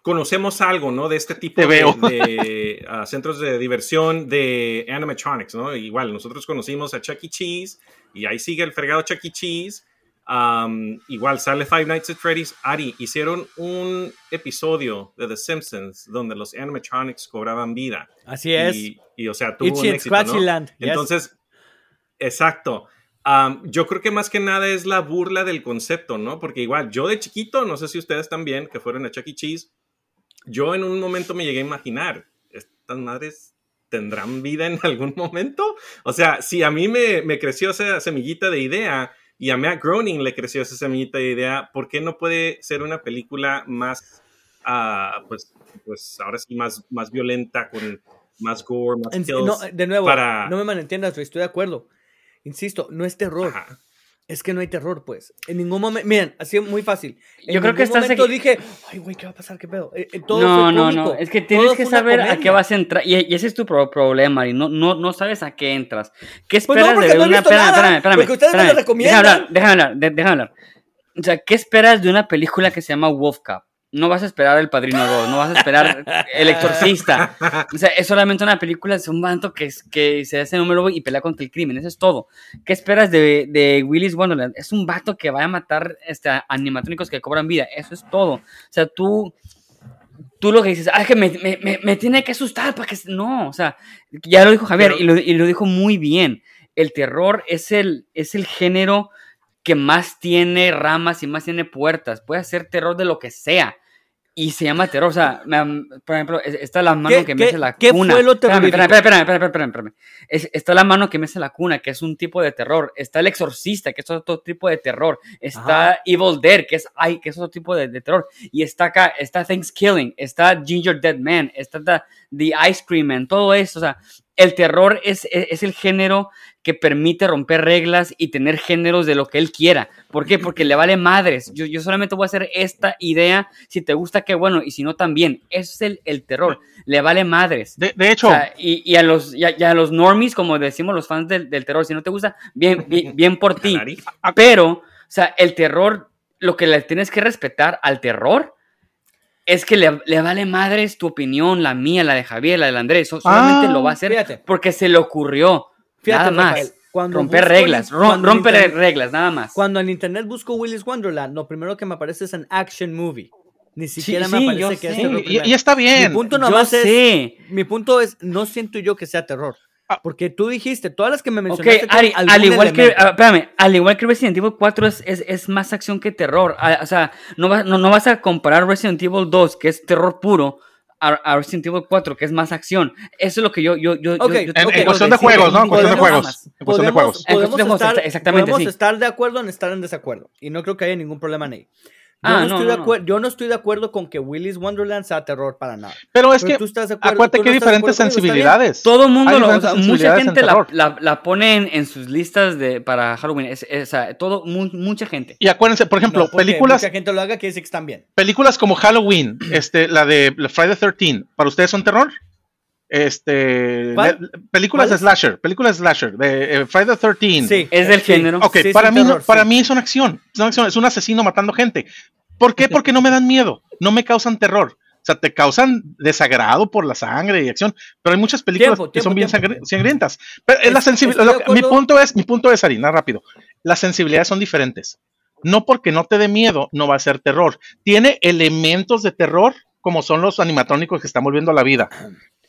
conocemos algo, ¿no? De este tipo Te de, veo. de, ah, centros de diversión de animatronics, ¿no? Igual, nosotros conocimos a Chuck E. Cheese y ahí sigue el fregado Chuck E. Cheese. Um, igual sale Five Nights at Freddy's. Ari, hicieron un episodio de The Simpsons donde los animatronics cobraban vida. Así es. Y, y, o sea, tuvo Itchy un éxito, ¿no? Yes. Entonces, exacto. Yo creo que más que nada es la burla del concepto, ¿no? Porque igual, yo de chiquito, no sé si ustedes también, que fueron a Chuck E. Cheese, yo en un momento me llegué a imaginar, estas madres tendrán vida en algún momento. O sea, si a mí me, me creció esa semillita de idea y a Matt Groening le creció esa semillita de idea, ¿por qué no puede ser una película más, ah, pues, pues ahora sí, más, más violenta, con más gore, más kills? no, de nuevo, para- no me malentiendas, estoy de acuerdo. Insisto, no es terror. Ajá. Es que no hay terror, pues. En ningún momento. Miren, así muy fácil. En Yo creo que estás momento equi- dije, ay, güey, ¿qué va a pasar? ¿Qué pedo? Eh, eh, todo no, no, no. Es que Todo tienes que fue una saber a qué vas a entrar. Y, y ese es tu pro- problema, y no, no, no sabes a qué entras. ¿Qué Pues no, esperas de no una. Espérame, espérame, espérame. porque ustedes me lo espérame. recomiendan. Déjame hablar, déjame hablar, déjame hablar. O sea, ¿qué esperas de una película que se llama Wolf Cup? No vas a esperar El Padrino 2, no vas a esperar El Exorcista. O sea, es solamente una película de un banto que, es- que se hace número y pelea contra el crimen, eso es todo. ¿Qué esperas de, de Willis Wonderland? Es un vato que va a matar este, animatrónicos que cobran vida, eso es todo. O sea, tú, tú lo que dices, ah, es que me, me- me- me tiene que asustar para que... No, o sea, ya lo dijo Javier Pero- y, lo, y lo dijo muy bien. El terror es el, es el género que más tiene ramas y más tiene puertas. Puede hacer terror de lo que sea. Y se llama terror. O sea, me- por ejemplo, es- está la mano ¿Qué- que me qué- hace la qué cuna. fue lo Espérame, espérame, espérame, espérame, espérame. Es- está la mano que me hace la cuna, que es un tipo de terror. Está el exorcista, que es otro tipo de terror. Está Evil Dead, que es, ay, que es otro tipo de, de terror. Y está acá, está Thanksgiving, está Ginger Dead Man, está The, The Ice Cream Man, todo eso. O sea, el terror es, es, es el género que permite romper reglas y tener géneros de lo que él quiera. ¿Por qué? Porque le vale madres. Yo, yo solamente voy a hacer esta idea. Si te gusta, qué bueno. Y si no, también. Es el, el terror. Le vale madres. De, de hecho, O sea, y, y a los, y a, y a los normies, como decimos los fans del, del terror, si no te gusta, bien, bien, bien por ti. Pero, o sea, el terror, lo que le tienes que respetar al terror es que le, le vale madres tu opinión, la mía, la de Javier, la del Andrés. So- Solamente Ah, lo va a hacer fíjate. porque se le ocurrió. Fíjate, nada más. Rafael, cuando romper reglas. rom- romper internet- reglas, nada más. Cuando en internet busco Willis Wonderland, lo primero que me aparece es un action movie. Ni siquiera sí, me yo aparece que es sé. terror y, está bien. Mi punto Yo nomás es, mi punto es, no siento yo que sea terror. Porque tú dijiste, todas las que me Ok, mencionaste. Ari, tienen al igual que, elemento. ah, espérame, al igual que Resident Evil 4 es, es, es más acción que terror. Ah, o sea, no, vas- no, no vas a comparar Resident Evil 2, que es terror puro, a, a Resident Evil 4, que es más acción. Eso es lo que yo... yo, yo, yo- Ok, yo En, en cuestión de juegos, ¿no? En cuestión de juegos. En cuestión de Podemos- juegos. Podemos estar- exactamente, podemos sí. estar de acuerdo en estar en desacuerdo. Y no creo que haya ningún problema en ahí. Yo, Ah, no no, estoy no, de no. acuer- yo no estoy de acuerdo con que Willy's Wonderland sea terror para nada. Pero es Pero que, tú estás de acuerdo- acuérdate que hay diferentes sensibilidades. Todo el mundo, lo, o sea, mucha gente la, la, la pone en, en sus listas de, para Halloween. Es, es- o sea, todo, mu- mucha gente. Y acuérdense, por ejemplo, películas, Mucha gente lo haga, quiere decir que están bien. películas como Halloween, este, la de Friday the 13, ¿para ustedes son terror? Este, ¿Cuál? le- películas ¿Cuál slasher, películas de slasher, de eh, Friday the 13. Sí. Es del Sí. género. Ok, Sí, para, mí, no- para sí. mí es una acción, es una acción, es un asesino matando gente. ¿Por qué? Porque no me dan miedo, no me causan terror. O sea, te causan desagrado por la sangre y acción, pero hay muchas películas Tiempo, que son bien sangri- sangrientas. Pero es la sensibilidad. Mi punto es, mi punto es, Ari, nada rápido. Las sensibilidades son diferentes. No porque no te dé miedo, no va a ser terror. Tiene elementos de terror, como son los animatrónicos que están volviendo a la vida.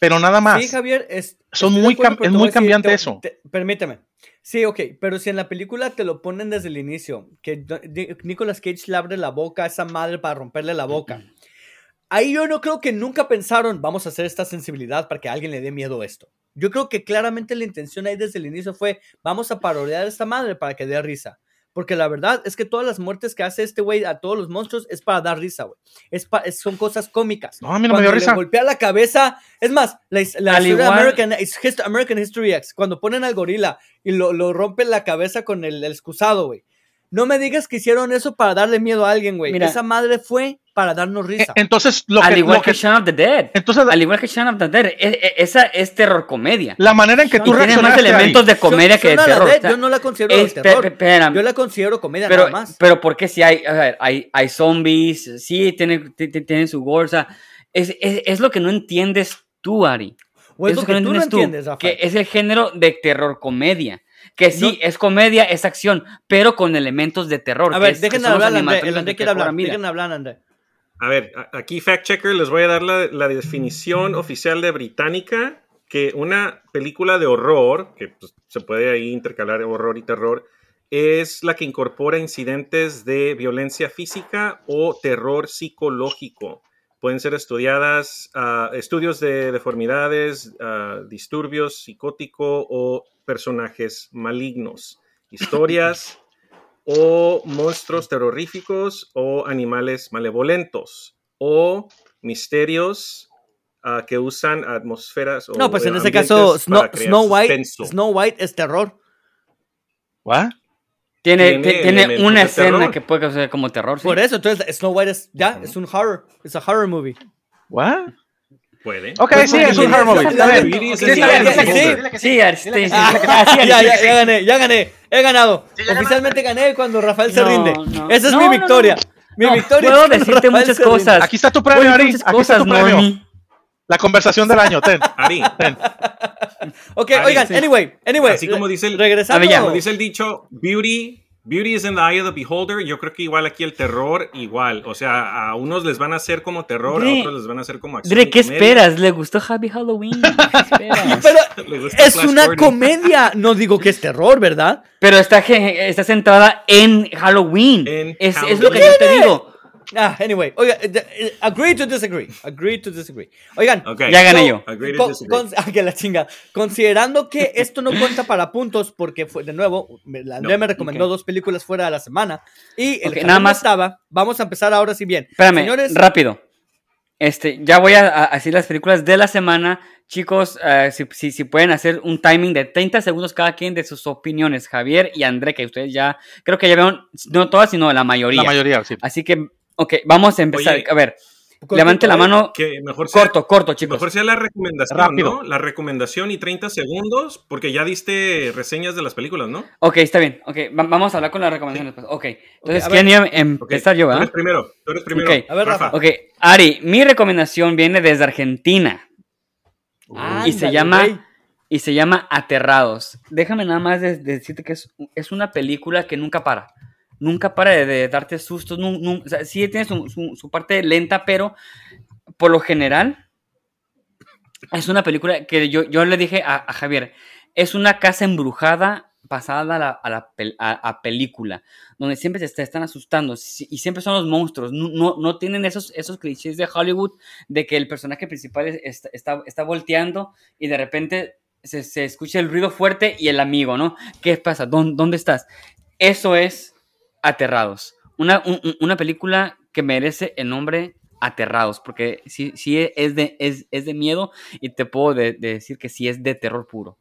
Pero nada más. Sí, Javier, es, Son muy acuerdo, es muy decir- cambiante te- eso. te- permíteme. Sí, ok, pero si en la película te lo ponen desde el inicio, que Nicolas Cage le abre la boca a esa madre para romperle la boca. Ahí yo no creo que nunca pensaron, vamos a hacer esta sensibilidad para que a alguien le dé miedo esto. Yo creo que claramente la intención ahí desde el inicio fue, vamos a parodiar a esta madre para que dé risa. Porque la verdad es que todas las muertes que hace este güey a todos los monstruos es para dar risa, güey. Es pa- es- son cosas cómicas. No, a mí no me dio Cuando risa. Golpea la cabeza. Es más, la, la Al igual- American History X, cuando ponen al gorila y lo, lo rompen la cabeza con el, el excusado, güey. No me digas que hicieron eso para darle miedo a alguien, güey. Mira. Esa madre fue para darnos risa. Entonces, lo Al que, igual lo que, que- Shaun of the Dead. entonces Al igual que Shaun of the Dead. e- e- esa es terror comedia. la manera en que tú Y tiene más reaccionaste ahí- elementos de comedia que de terror. Dead, o sea, yo no la considero es- de terror. pe- pe- espérame. Yo la considero comedia pero, nada más. pero porque si hay, a ver, hay, hay zombies, sí, tienen, ti- ti- tienen su sea, es, es, es lo que no entiendes tú, Ari. o es lo que tú no entiendes, que es el género de terror comedia. Que sí, No- es comedia, es acción, pero con elementos de terror. A ver, los hablar, André. El André quiere hablar. hablar, André. A ver, aquí Fact Checker les voy a dar la, la definición oficial de británica que una película de horror, que pues, se puede ahí intercalar horror y terror, es la que incorpora incidentes de violencia física o terror psicológico. Pueden ser estudiadas, ah, estudios de deformidades, ah, disturbios psicótico o personajes malignos, historias o monstruos terroríficos o animales malevolentos o misterios ah, que usan atmósferas o No, pues en ese caso, Snow, White, suspenso. Snow White es terror. ¿What? Tiene, Tiene una escena terror. que puede causar como terror. ¿sí? Por eso, entonces Snow White es ya, es un horror. Es a horror movie. ¿What? Puede. Ok, Pues, sí, es un horror movie. Sí, sí, ya, ya, gané, ya gané, he ganado. Oficialmente gané cuando Rafael se rinde. no. Esa es No, mi victoria. no. Mi victoria puedo decirte Rafael muchas cosas. Aquí está tu premio, Ari. muchas Aquí está tu cosas, premio. La conversación del año, ten. Ari, Ok, Ari, oigan, sí. anyway, anyway. Así como dice el- Regresando. A ver, ya. como dice el dicho, beauty, beauty is in the eye of the beholder. Yo creo que igual aquí el terror, igual. O sea, a unos les van a hacer como terror, Dre, a otros les van a hacer como acción. Dre, ¿qué comedia. esperas? ¿Le gustó Happy Halloween? ¿Qué esperas? Pero es Flash una Gordon. comedia. No digo que es terror, ¿verdad? Pero está, está centrada en Halloween. En es, es Halloween. lo que yo te digo. Ah, anyway. Oiga, eh, eh, agree to disagree. Agree to disagree. Oigan. Ya gané So, yo. Agree to con- disagree. con- ah, que la chinga. Considerando que esto no cuenta para puntos, porque fue, de nuevo, la Andrea No, me recomendó dos películas fuera de la semana. Y el Ok, jalón nada no más- estaba. Vamos a empezar ahora sí bien. Espérame, Señores, rápido. Este, ya voy a, a decir las películas de la semana. Chicos, eh, si, si, si pueden hacer un timing de 30 segundos cada quien de sus opiniones. Javier y André, que ustedes ya, creo que ya vieron, no todas, sino la mayoría. La mayoría, sí. Así que, ok, vamos a empezar. Oye, a ver, levante la mano. Que mejor sea, Corto, corto, chicos. mejor sea la recomendación, Rápido. ¿no? La recomendación y 30 segundos, porque ya diste reseñas de las películas, ¿no? Ok, está bien. Ok, va- vamos a hablar con las recomendaciones. pues. Ok, entonces, a ¿quién ver. iba a empezar yo, Tú verdad? eres primero, tú eres primero. Ok. A ver, Rafa. Ok, Ari, mi recomendación viene desde Argentina. y se llama y se llama Aterrados. Déjame nada más de- de decirte que es, es una película que nunca para. Nunca para de, darte sustos. nun- nun- o sea, sí tiene su, parte lenta, pero por lo general es una película que yo, yo le dije a, Javier, es una casa embrujada pasada a, la, a, la pel- a- a película, donde siempre se están asustando y siempre son los monstruos. No, no, tienen esos, esos clichés de Hollywood de que el personaje principal es- está, está, volteando y de repente se, se escucha el ruido fuerte y el amigo, ¿no? ¿Qué pasa? ¿Dónde, dónde estás? Eso es Aterrados. Una, un- un- una película que merece el nombre Aterrados, porque sí, sí es, de, es, es de miedo y te puedo de- de decir que sí es de terror puro.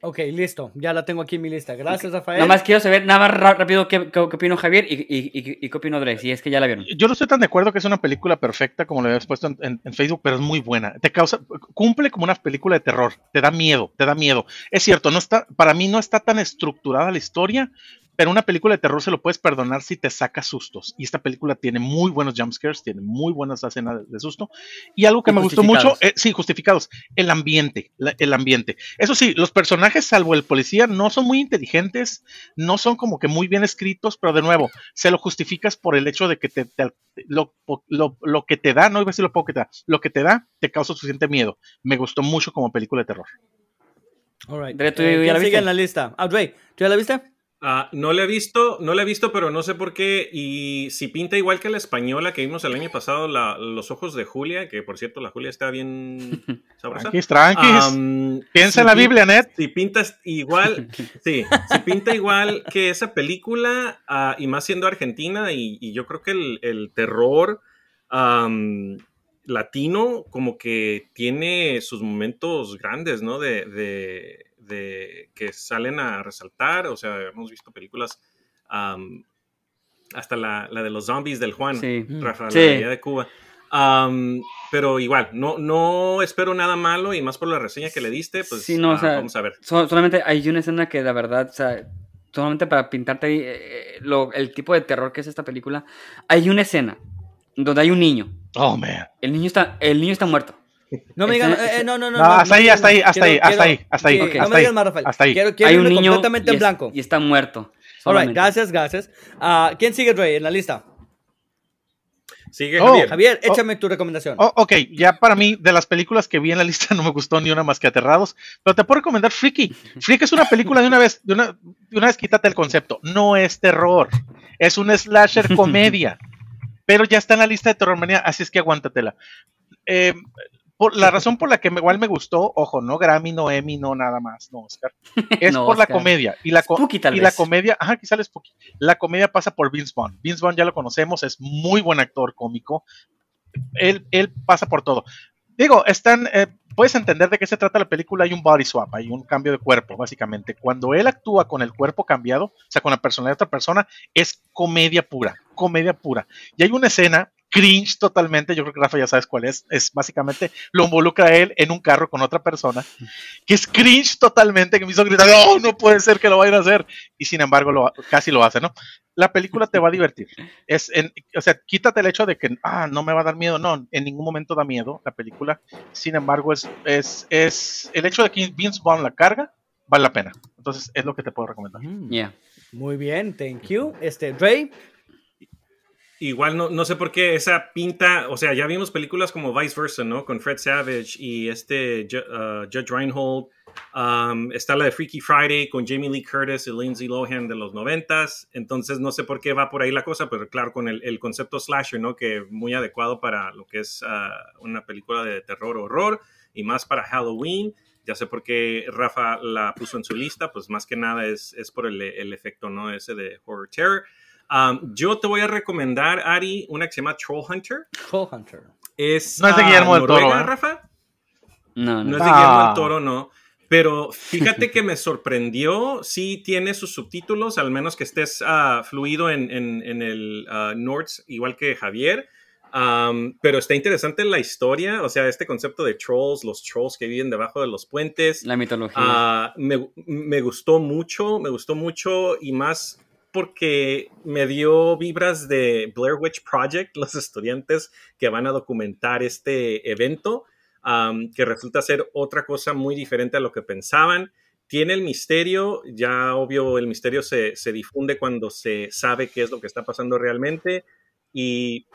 Ok, listo. Ya la tengo aquí en mi lista. Gracias, Rafael. Nada más quiero saber, nada más rápido, qué, qué, qué opinó Javier y, y, y- y qué opinó Dre, si es que ya la vieron. Yo no estoy tan de acuerdo que es una película perfecta como lo habías puesto en, en- en Facebook, pero es muy buena. Te causa, cumple como una película de terror. Te da miedo, te da miedo. Es cierto, no está, para mí no está tan estructurada la historia, pero una película de terror se lo puedes perdonar si te saca sustos. Y esta película tiene muy buenos jumpscares, tiene muy buenas escenas de, de susto. Y algo que Y me gustó mucho, eh, sí, justificados, el ambiente, la- el ambiente. Eso sí, los personajes, salvo el policía, no son muy inteligentes, no son como que muy bien escritos, pero de nuevo, se lo justificas por el hecho de que te, te- lo, lo- lo que te da, no iba a decir lo poco que te da, lo que te da te causa suficiente miedo. Me gustó mucho como película de terror. All right. Dre, ¿tú Eh, ya ¿quién la sigue viste? en la lista? Ah, Dre, ¿tú ya la viste? Ah, no la he visto, no la he visto, pero no sé por qué. Y si pinta igual que la española que vimos el año pasado, la- Los Ojos de Julia, que por cierto la Julia está bien sabrosa. Tranquis, tranquis. Piensa si en la Biblia, Ned. Si pintas igual, sí, si pinta igual que esa película, ah, y más siendo argentina, y, y yo creo que el, el terror am, latino como que tiene sus momentos grandes, ¿no? De, de- de que salen a resaltar, o sea, hemos visto películas, am, hasta la, la de los zombies del Juan, Sí. Rafa, la Sí. de allá de Cuba. Am, pero igual, no, no espero nada malo y más por la reseña que le diste, pues Sí, no, o ah, sea, vamos a ver. So- solamente hay una escena que la verdad, o sea, solamente para pintarte ahí eh, lo- el tipo de terror que es esta película, hay una escena donde hay un niño. Oh, man. El niño está, el niño está muerto. No me digas, eh, no, no, no. No, hasta ahí, hasta ahí, hasta ahí, hasta ahí, hasta ahí. No hasta me ahí, digas más, Rafael. hasta ahí. Quiero, quiero hay un niño completamente y, en es- blanco. y está muerto. All right, solamente. gracias, gracias. Ah, ¿Quién sigue, Dre, en la lista? Sigue Oh. Javier. Javier, Oh. échame tu recomendación. Oh, ok, ya para mí, de las películas que vi en la lista, no me gustó ni una más que Aterrados, pero te puedo recomendar Freaky. Freaky es una película de una vez, de una, de una vez quítate el concepto, no es terror, es un slasher comedia, pero ya está en la lista de Terror Manía, así es que aguántatela. Eh, por, la razón por la que me- igual me gustó, ojo, no Grammy, no Emmy, no nada más, no Oscar, es No, por la comedia. Y la, co- Spooky, tal y la comedia, ajá, quizá el Spooky. La comedia pasa por Vince Vaughn. Vince Vaughn ya lo conocemos, es muy buen actor cómico. Él, él pasa por todo. Digo, están, eh, puedes entender de qué se trata la película, hay un body swap, hay un cambio de cuerpo, básicamente. Cuando él actúa con el cuerpo cambiado, o sea, con la personalidad de otra persona, es comedia pura, comedia pura. Y hay una escena cringe totalmente, yo creo que Rafa ya sabes cuál es, es básicamente lo involucra a él en un carro con otra persona, que es cringe totalmente, que me hizo gritar, no, no puede ser que lo vayan a hacer, y sin embargo lo, casi lo hace, ¿no? La película te va a divertir, es, en, o sea, quítate el hecho de que, ah, no me va a dar miedo, no, en ningún momento da miedo la película, sin embargo es, es, es el hecho de que Vince Vaughn la carga, vale la pena, entonces es lo que te puedo recomendar. Mm, Yeah. Muy bien, thank you. Este, Dre, Igual no, no sé por qué esa pinta, o sea, ya vimos películas como Vice Versa, ¿no? Con Fred Savage y este uh, Judge Reinhold. Um, está la de Freaky Friday con Jamie Lee Curtis y Lindsay Lohan de los noventas. Entonces no sé por qué va por ahí la cosa, pero claro, con el, el concepto slasher, ¿no? Que muy adecuado para lo que es uh, una película de terror horror y más para Halloween. Ya sé por qué Rafa la puso en su lista, pues más que nada es, es por el, el efecto, ¿no? Ese de horror terror. Um, yo te voy a recomendar, Ari, una que se llama Troll Hunter. Troll Hunter. Es, No es de ah, Guillermo del Toro, ¿eh? Rafa. No, No no. es de Guillermo Ah. del Toro, no. Pero fíjate que me sorprendió. Sí tiene sus subtítulos, al menos que estés ah, fluido en, en- en el ah, Nords, igual que Javier. Am, pero está interesante la historia, o sea, este concepto de trolls, los trolls que viven debajo de los puentes. La mitología. Ah, me, me gustó mucho, me gustó mucho y más porque me dio vibras de Blair Witch Project, los estudiantes que van a documentar este evento, am, que resulta ser otra cosa muy diferente a lo que pensaban. Tiene el misterio, ya obvio el misterio se, se difunde cuando se sabe qué es lo que está pasando realmente y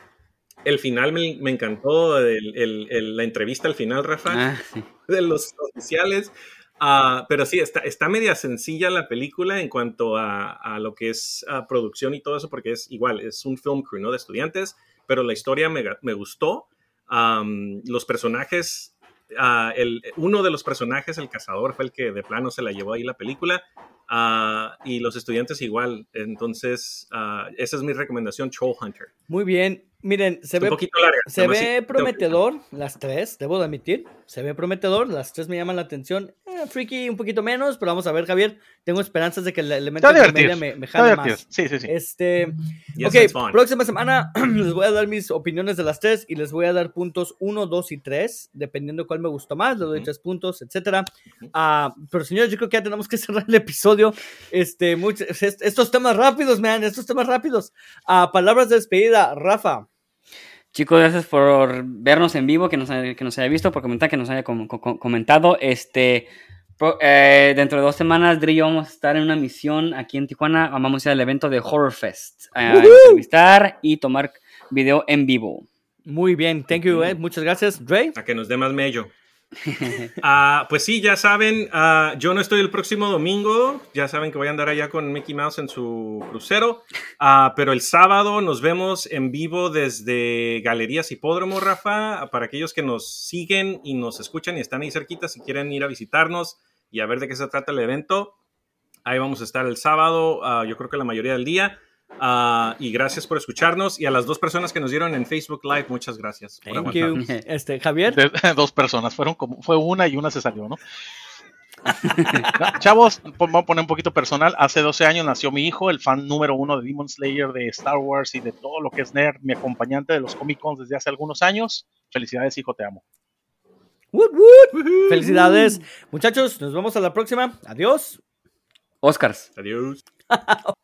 el final me, me encantó, el- el- el- la entrevista al final, Rafa Ah, sí. de los oficiales. Ah, pero sí, está, está media sencilla la película en cuanto a, a lo que es producción y todo eso, porque es igual, es un film crew, ¿no? De estudiantes, pero la historia me, me gustó. Am, los personajes, ah, el, uno de los personajes, el cazador, fue el que de plano se la llevó ahí la película. ah, y los estudiantes igual. Entonces, esa es mi recomendación, Troll Hunter. Muy bien. Miren, se Es ve, poquito larga. se ve prometedor, las tres, debo de admitir. Se ve prometedor, las tres me llaman la atención. Freaky un poquito menos, pero vamos a ver, Javier. Tengo esperanzas de que el elemento de comedia me, me jale más. Sí, sí, sí. Este, Yes, ok, próxima semana les voy a dar mis opiniones de las tres y les voy a dar puntos 1, 2 y 3, dependiendo cuál me gustó más, le doy tres puntos, etcétera. Ah, pero señores, yo creo que ya tenemos que cerrar el episodio. Este, much- est- estos temas rápidos, man, estos temas rápidos. Ah, palabras de despedida, Rafa. Chicos, gracias por vernos en vivo, que nos, haya- que nos haya visto, por comentar, que nos haya com- com- comentado. Este, pro- eh, dentro de dos semanas, Dri y yo vamos a estar en una misión aquí en Tijuana. Vamos a ir al evento de Horror Fest. A Woohoo. entrevistar y tomar video en vivo. Muy bien, thank you, eh, muchas gracias. Dre. A que nos dé más mello. Ah, pues sí, ya saben, ah, yo no estoy el próximo domingo, ya saben que voy a andar allá con Mickey Mouse en su crucero, Ah, pero el sábado nos vemos en vivo desde Galerías Hipódromo, Rafa, para aquellos que nos siguen y nos escuchan y están ahí cerquita, si quieren ir a visitarnos y a ver de qué se trata el evento, ahí vamos a estar el sábado, yo creo que la mayoría del día. Ah, y gracias por escucharnos y a las dos personas que nos dieron en Facebook Live, muchas gracias. por Thank you. Este, Javier. De- dos personas, fueron como, fue una y una se salió, ¿no? Chavos, vamos a poner un poquito personal. Hace 12 años nació mi hijo, el fan número uno de Demon Slayer, de Star Wars y de todo lo que es nerd, mi acompañante de los Comic Cons desde hace algunos años. Felicidades, hijo, te amo. Felicidades. Muchachos, nos vemos a la próxima. Adiós. Oscars. Adiós.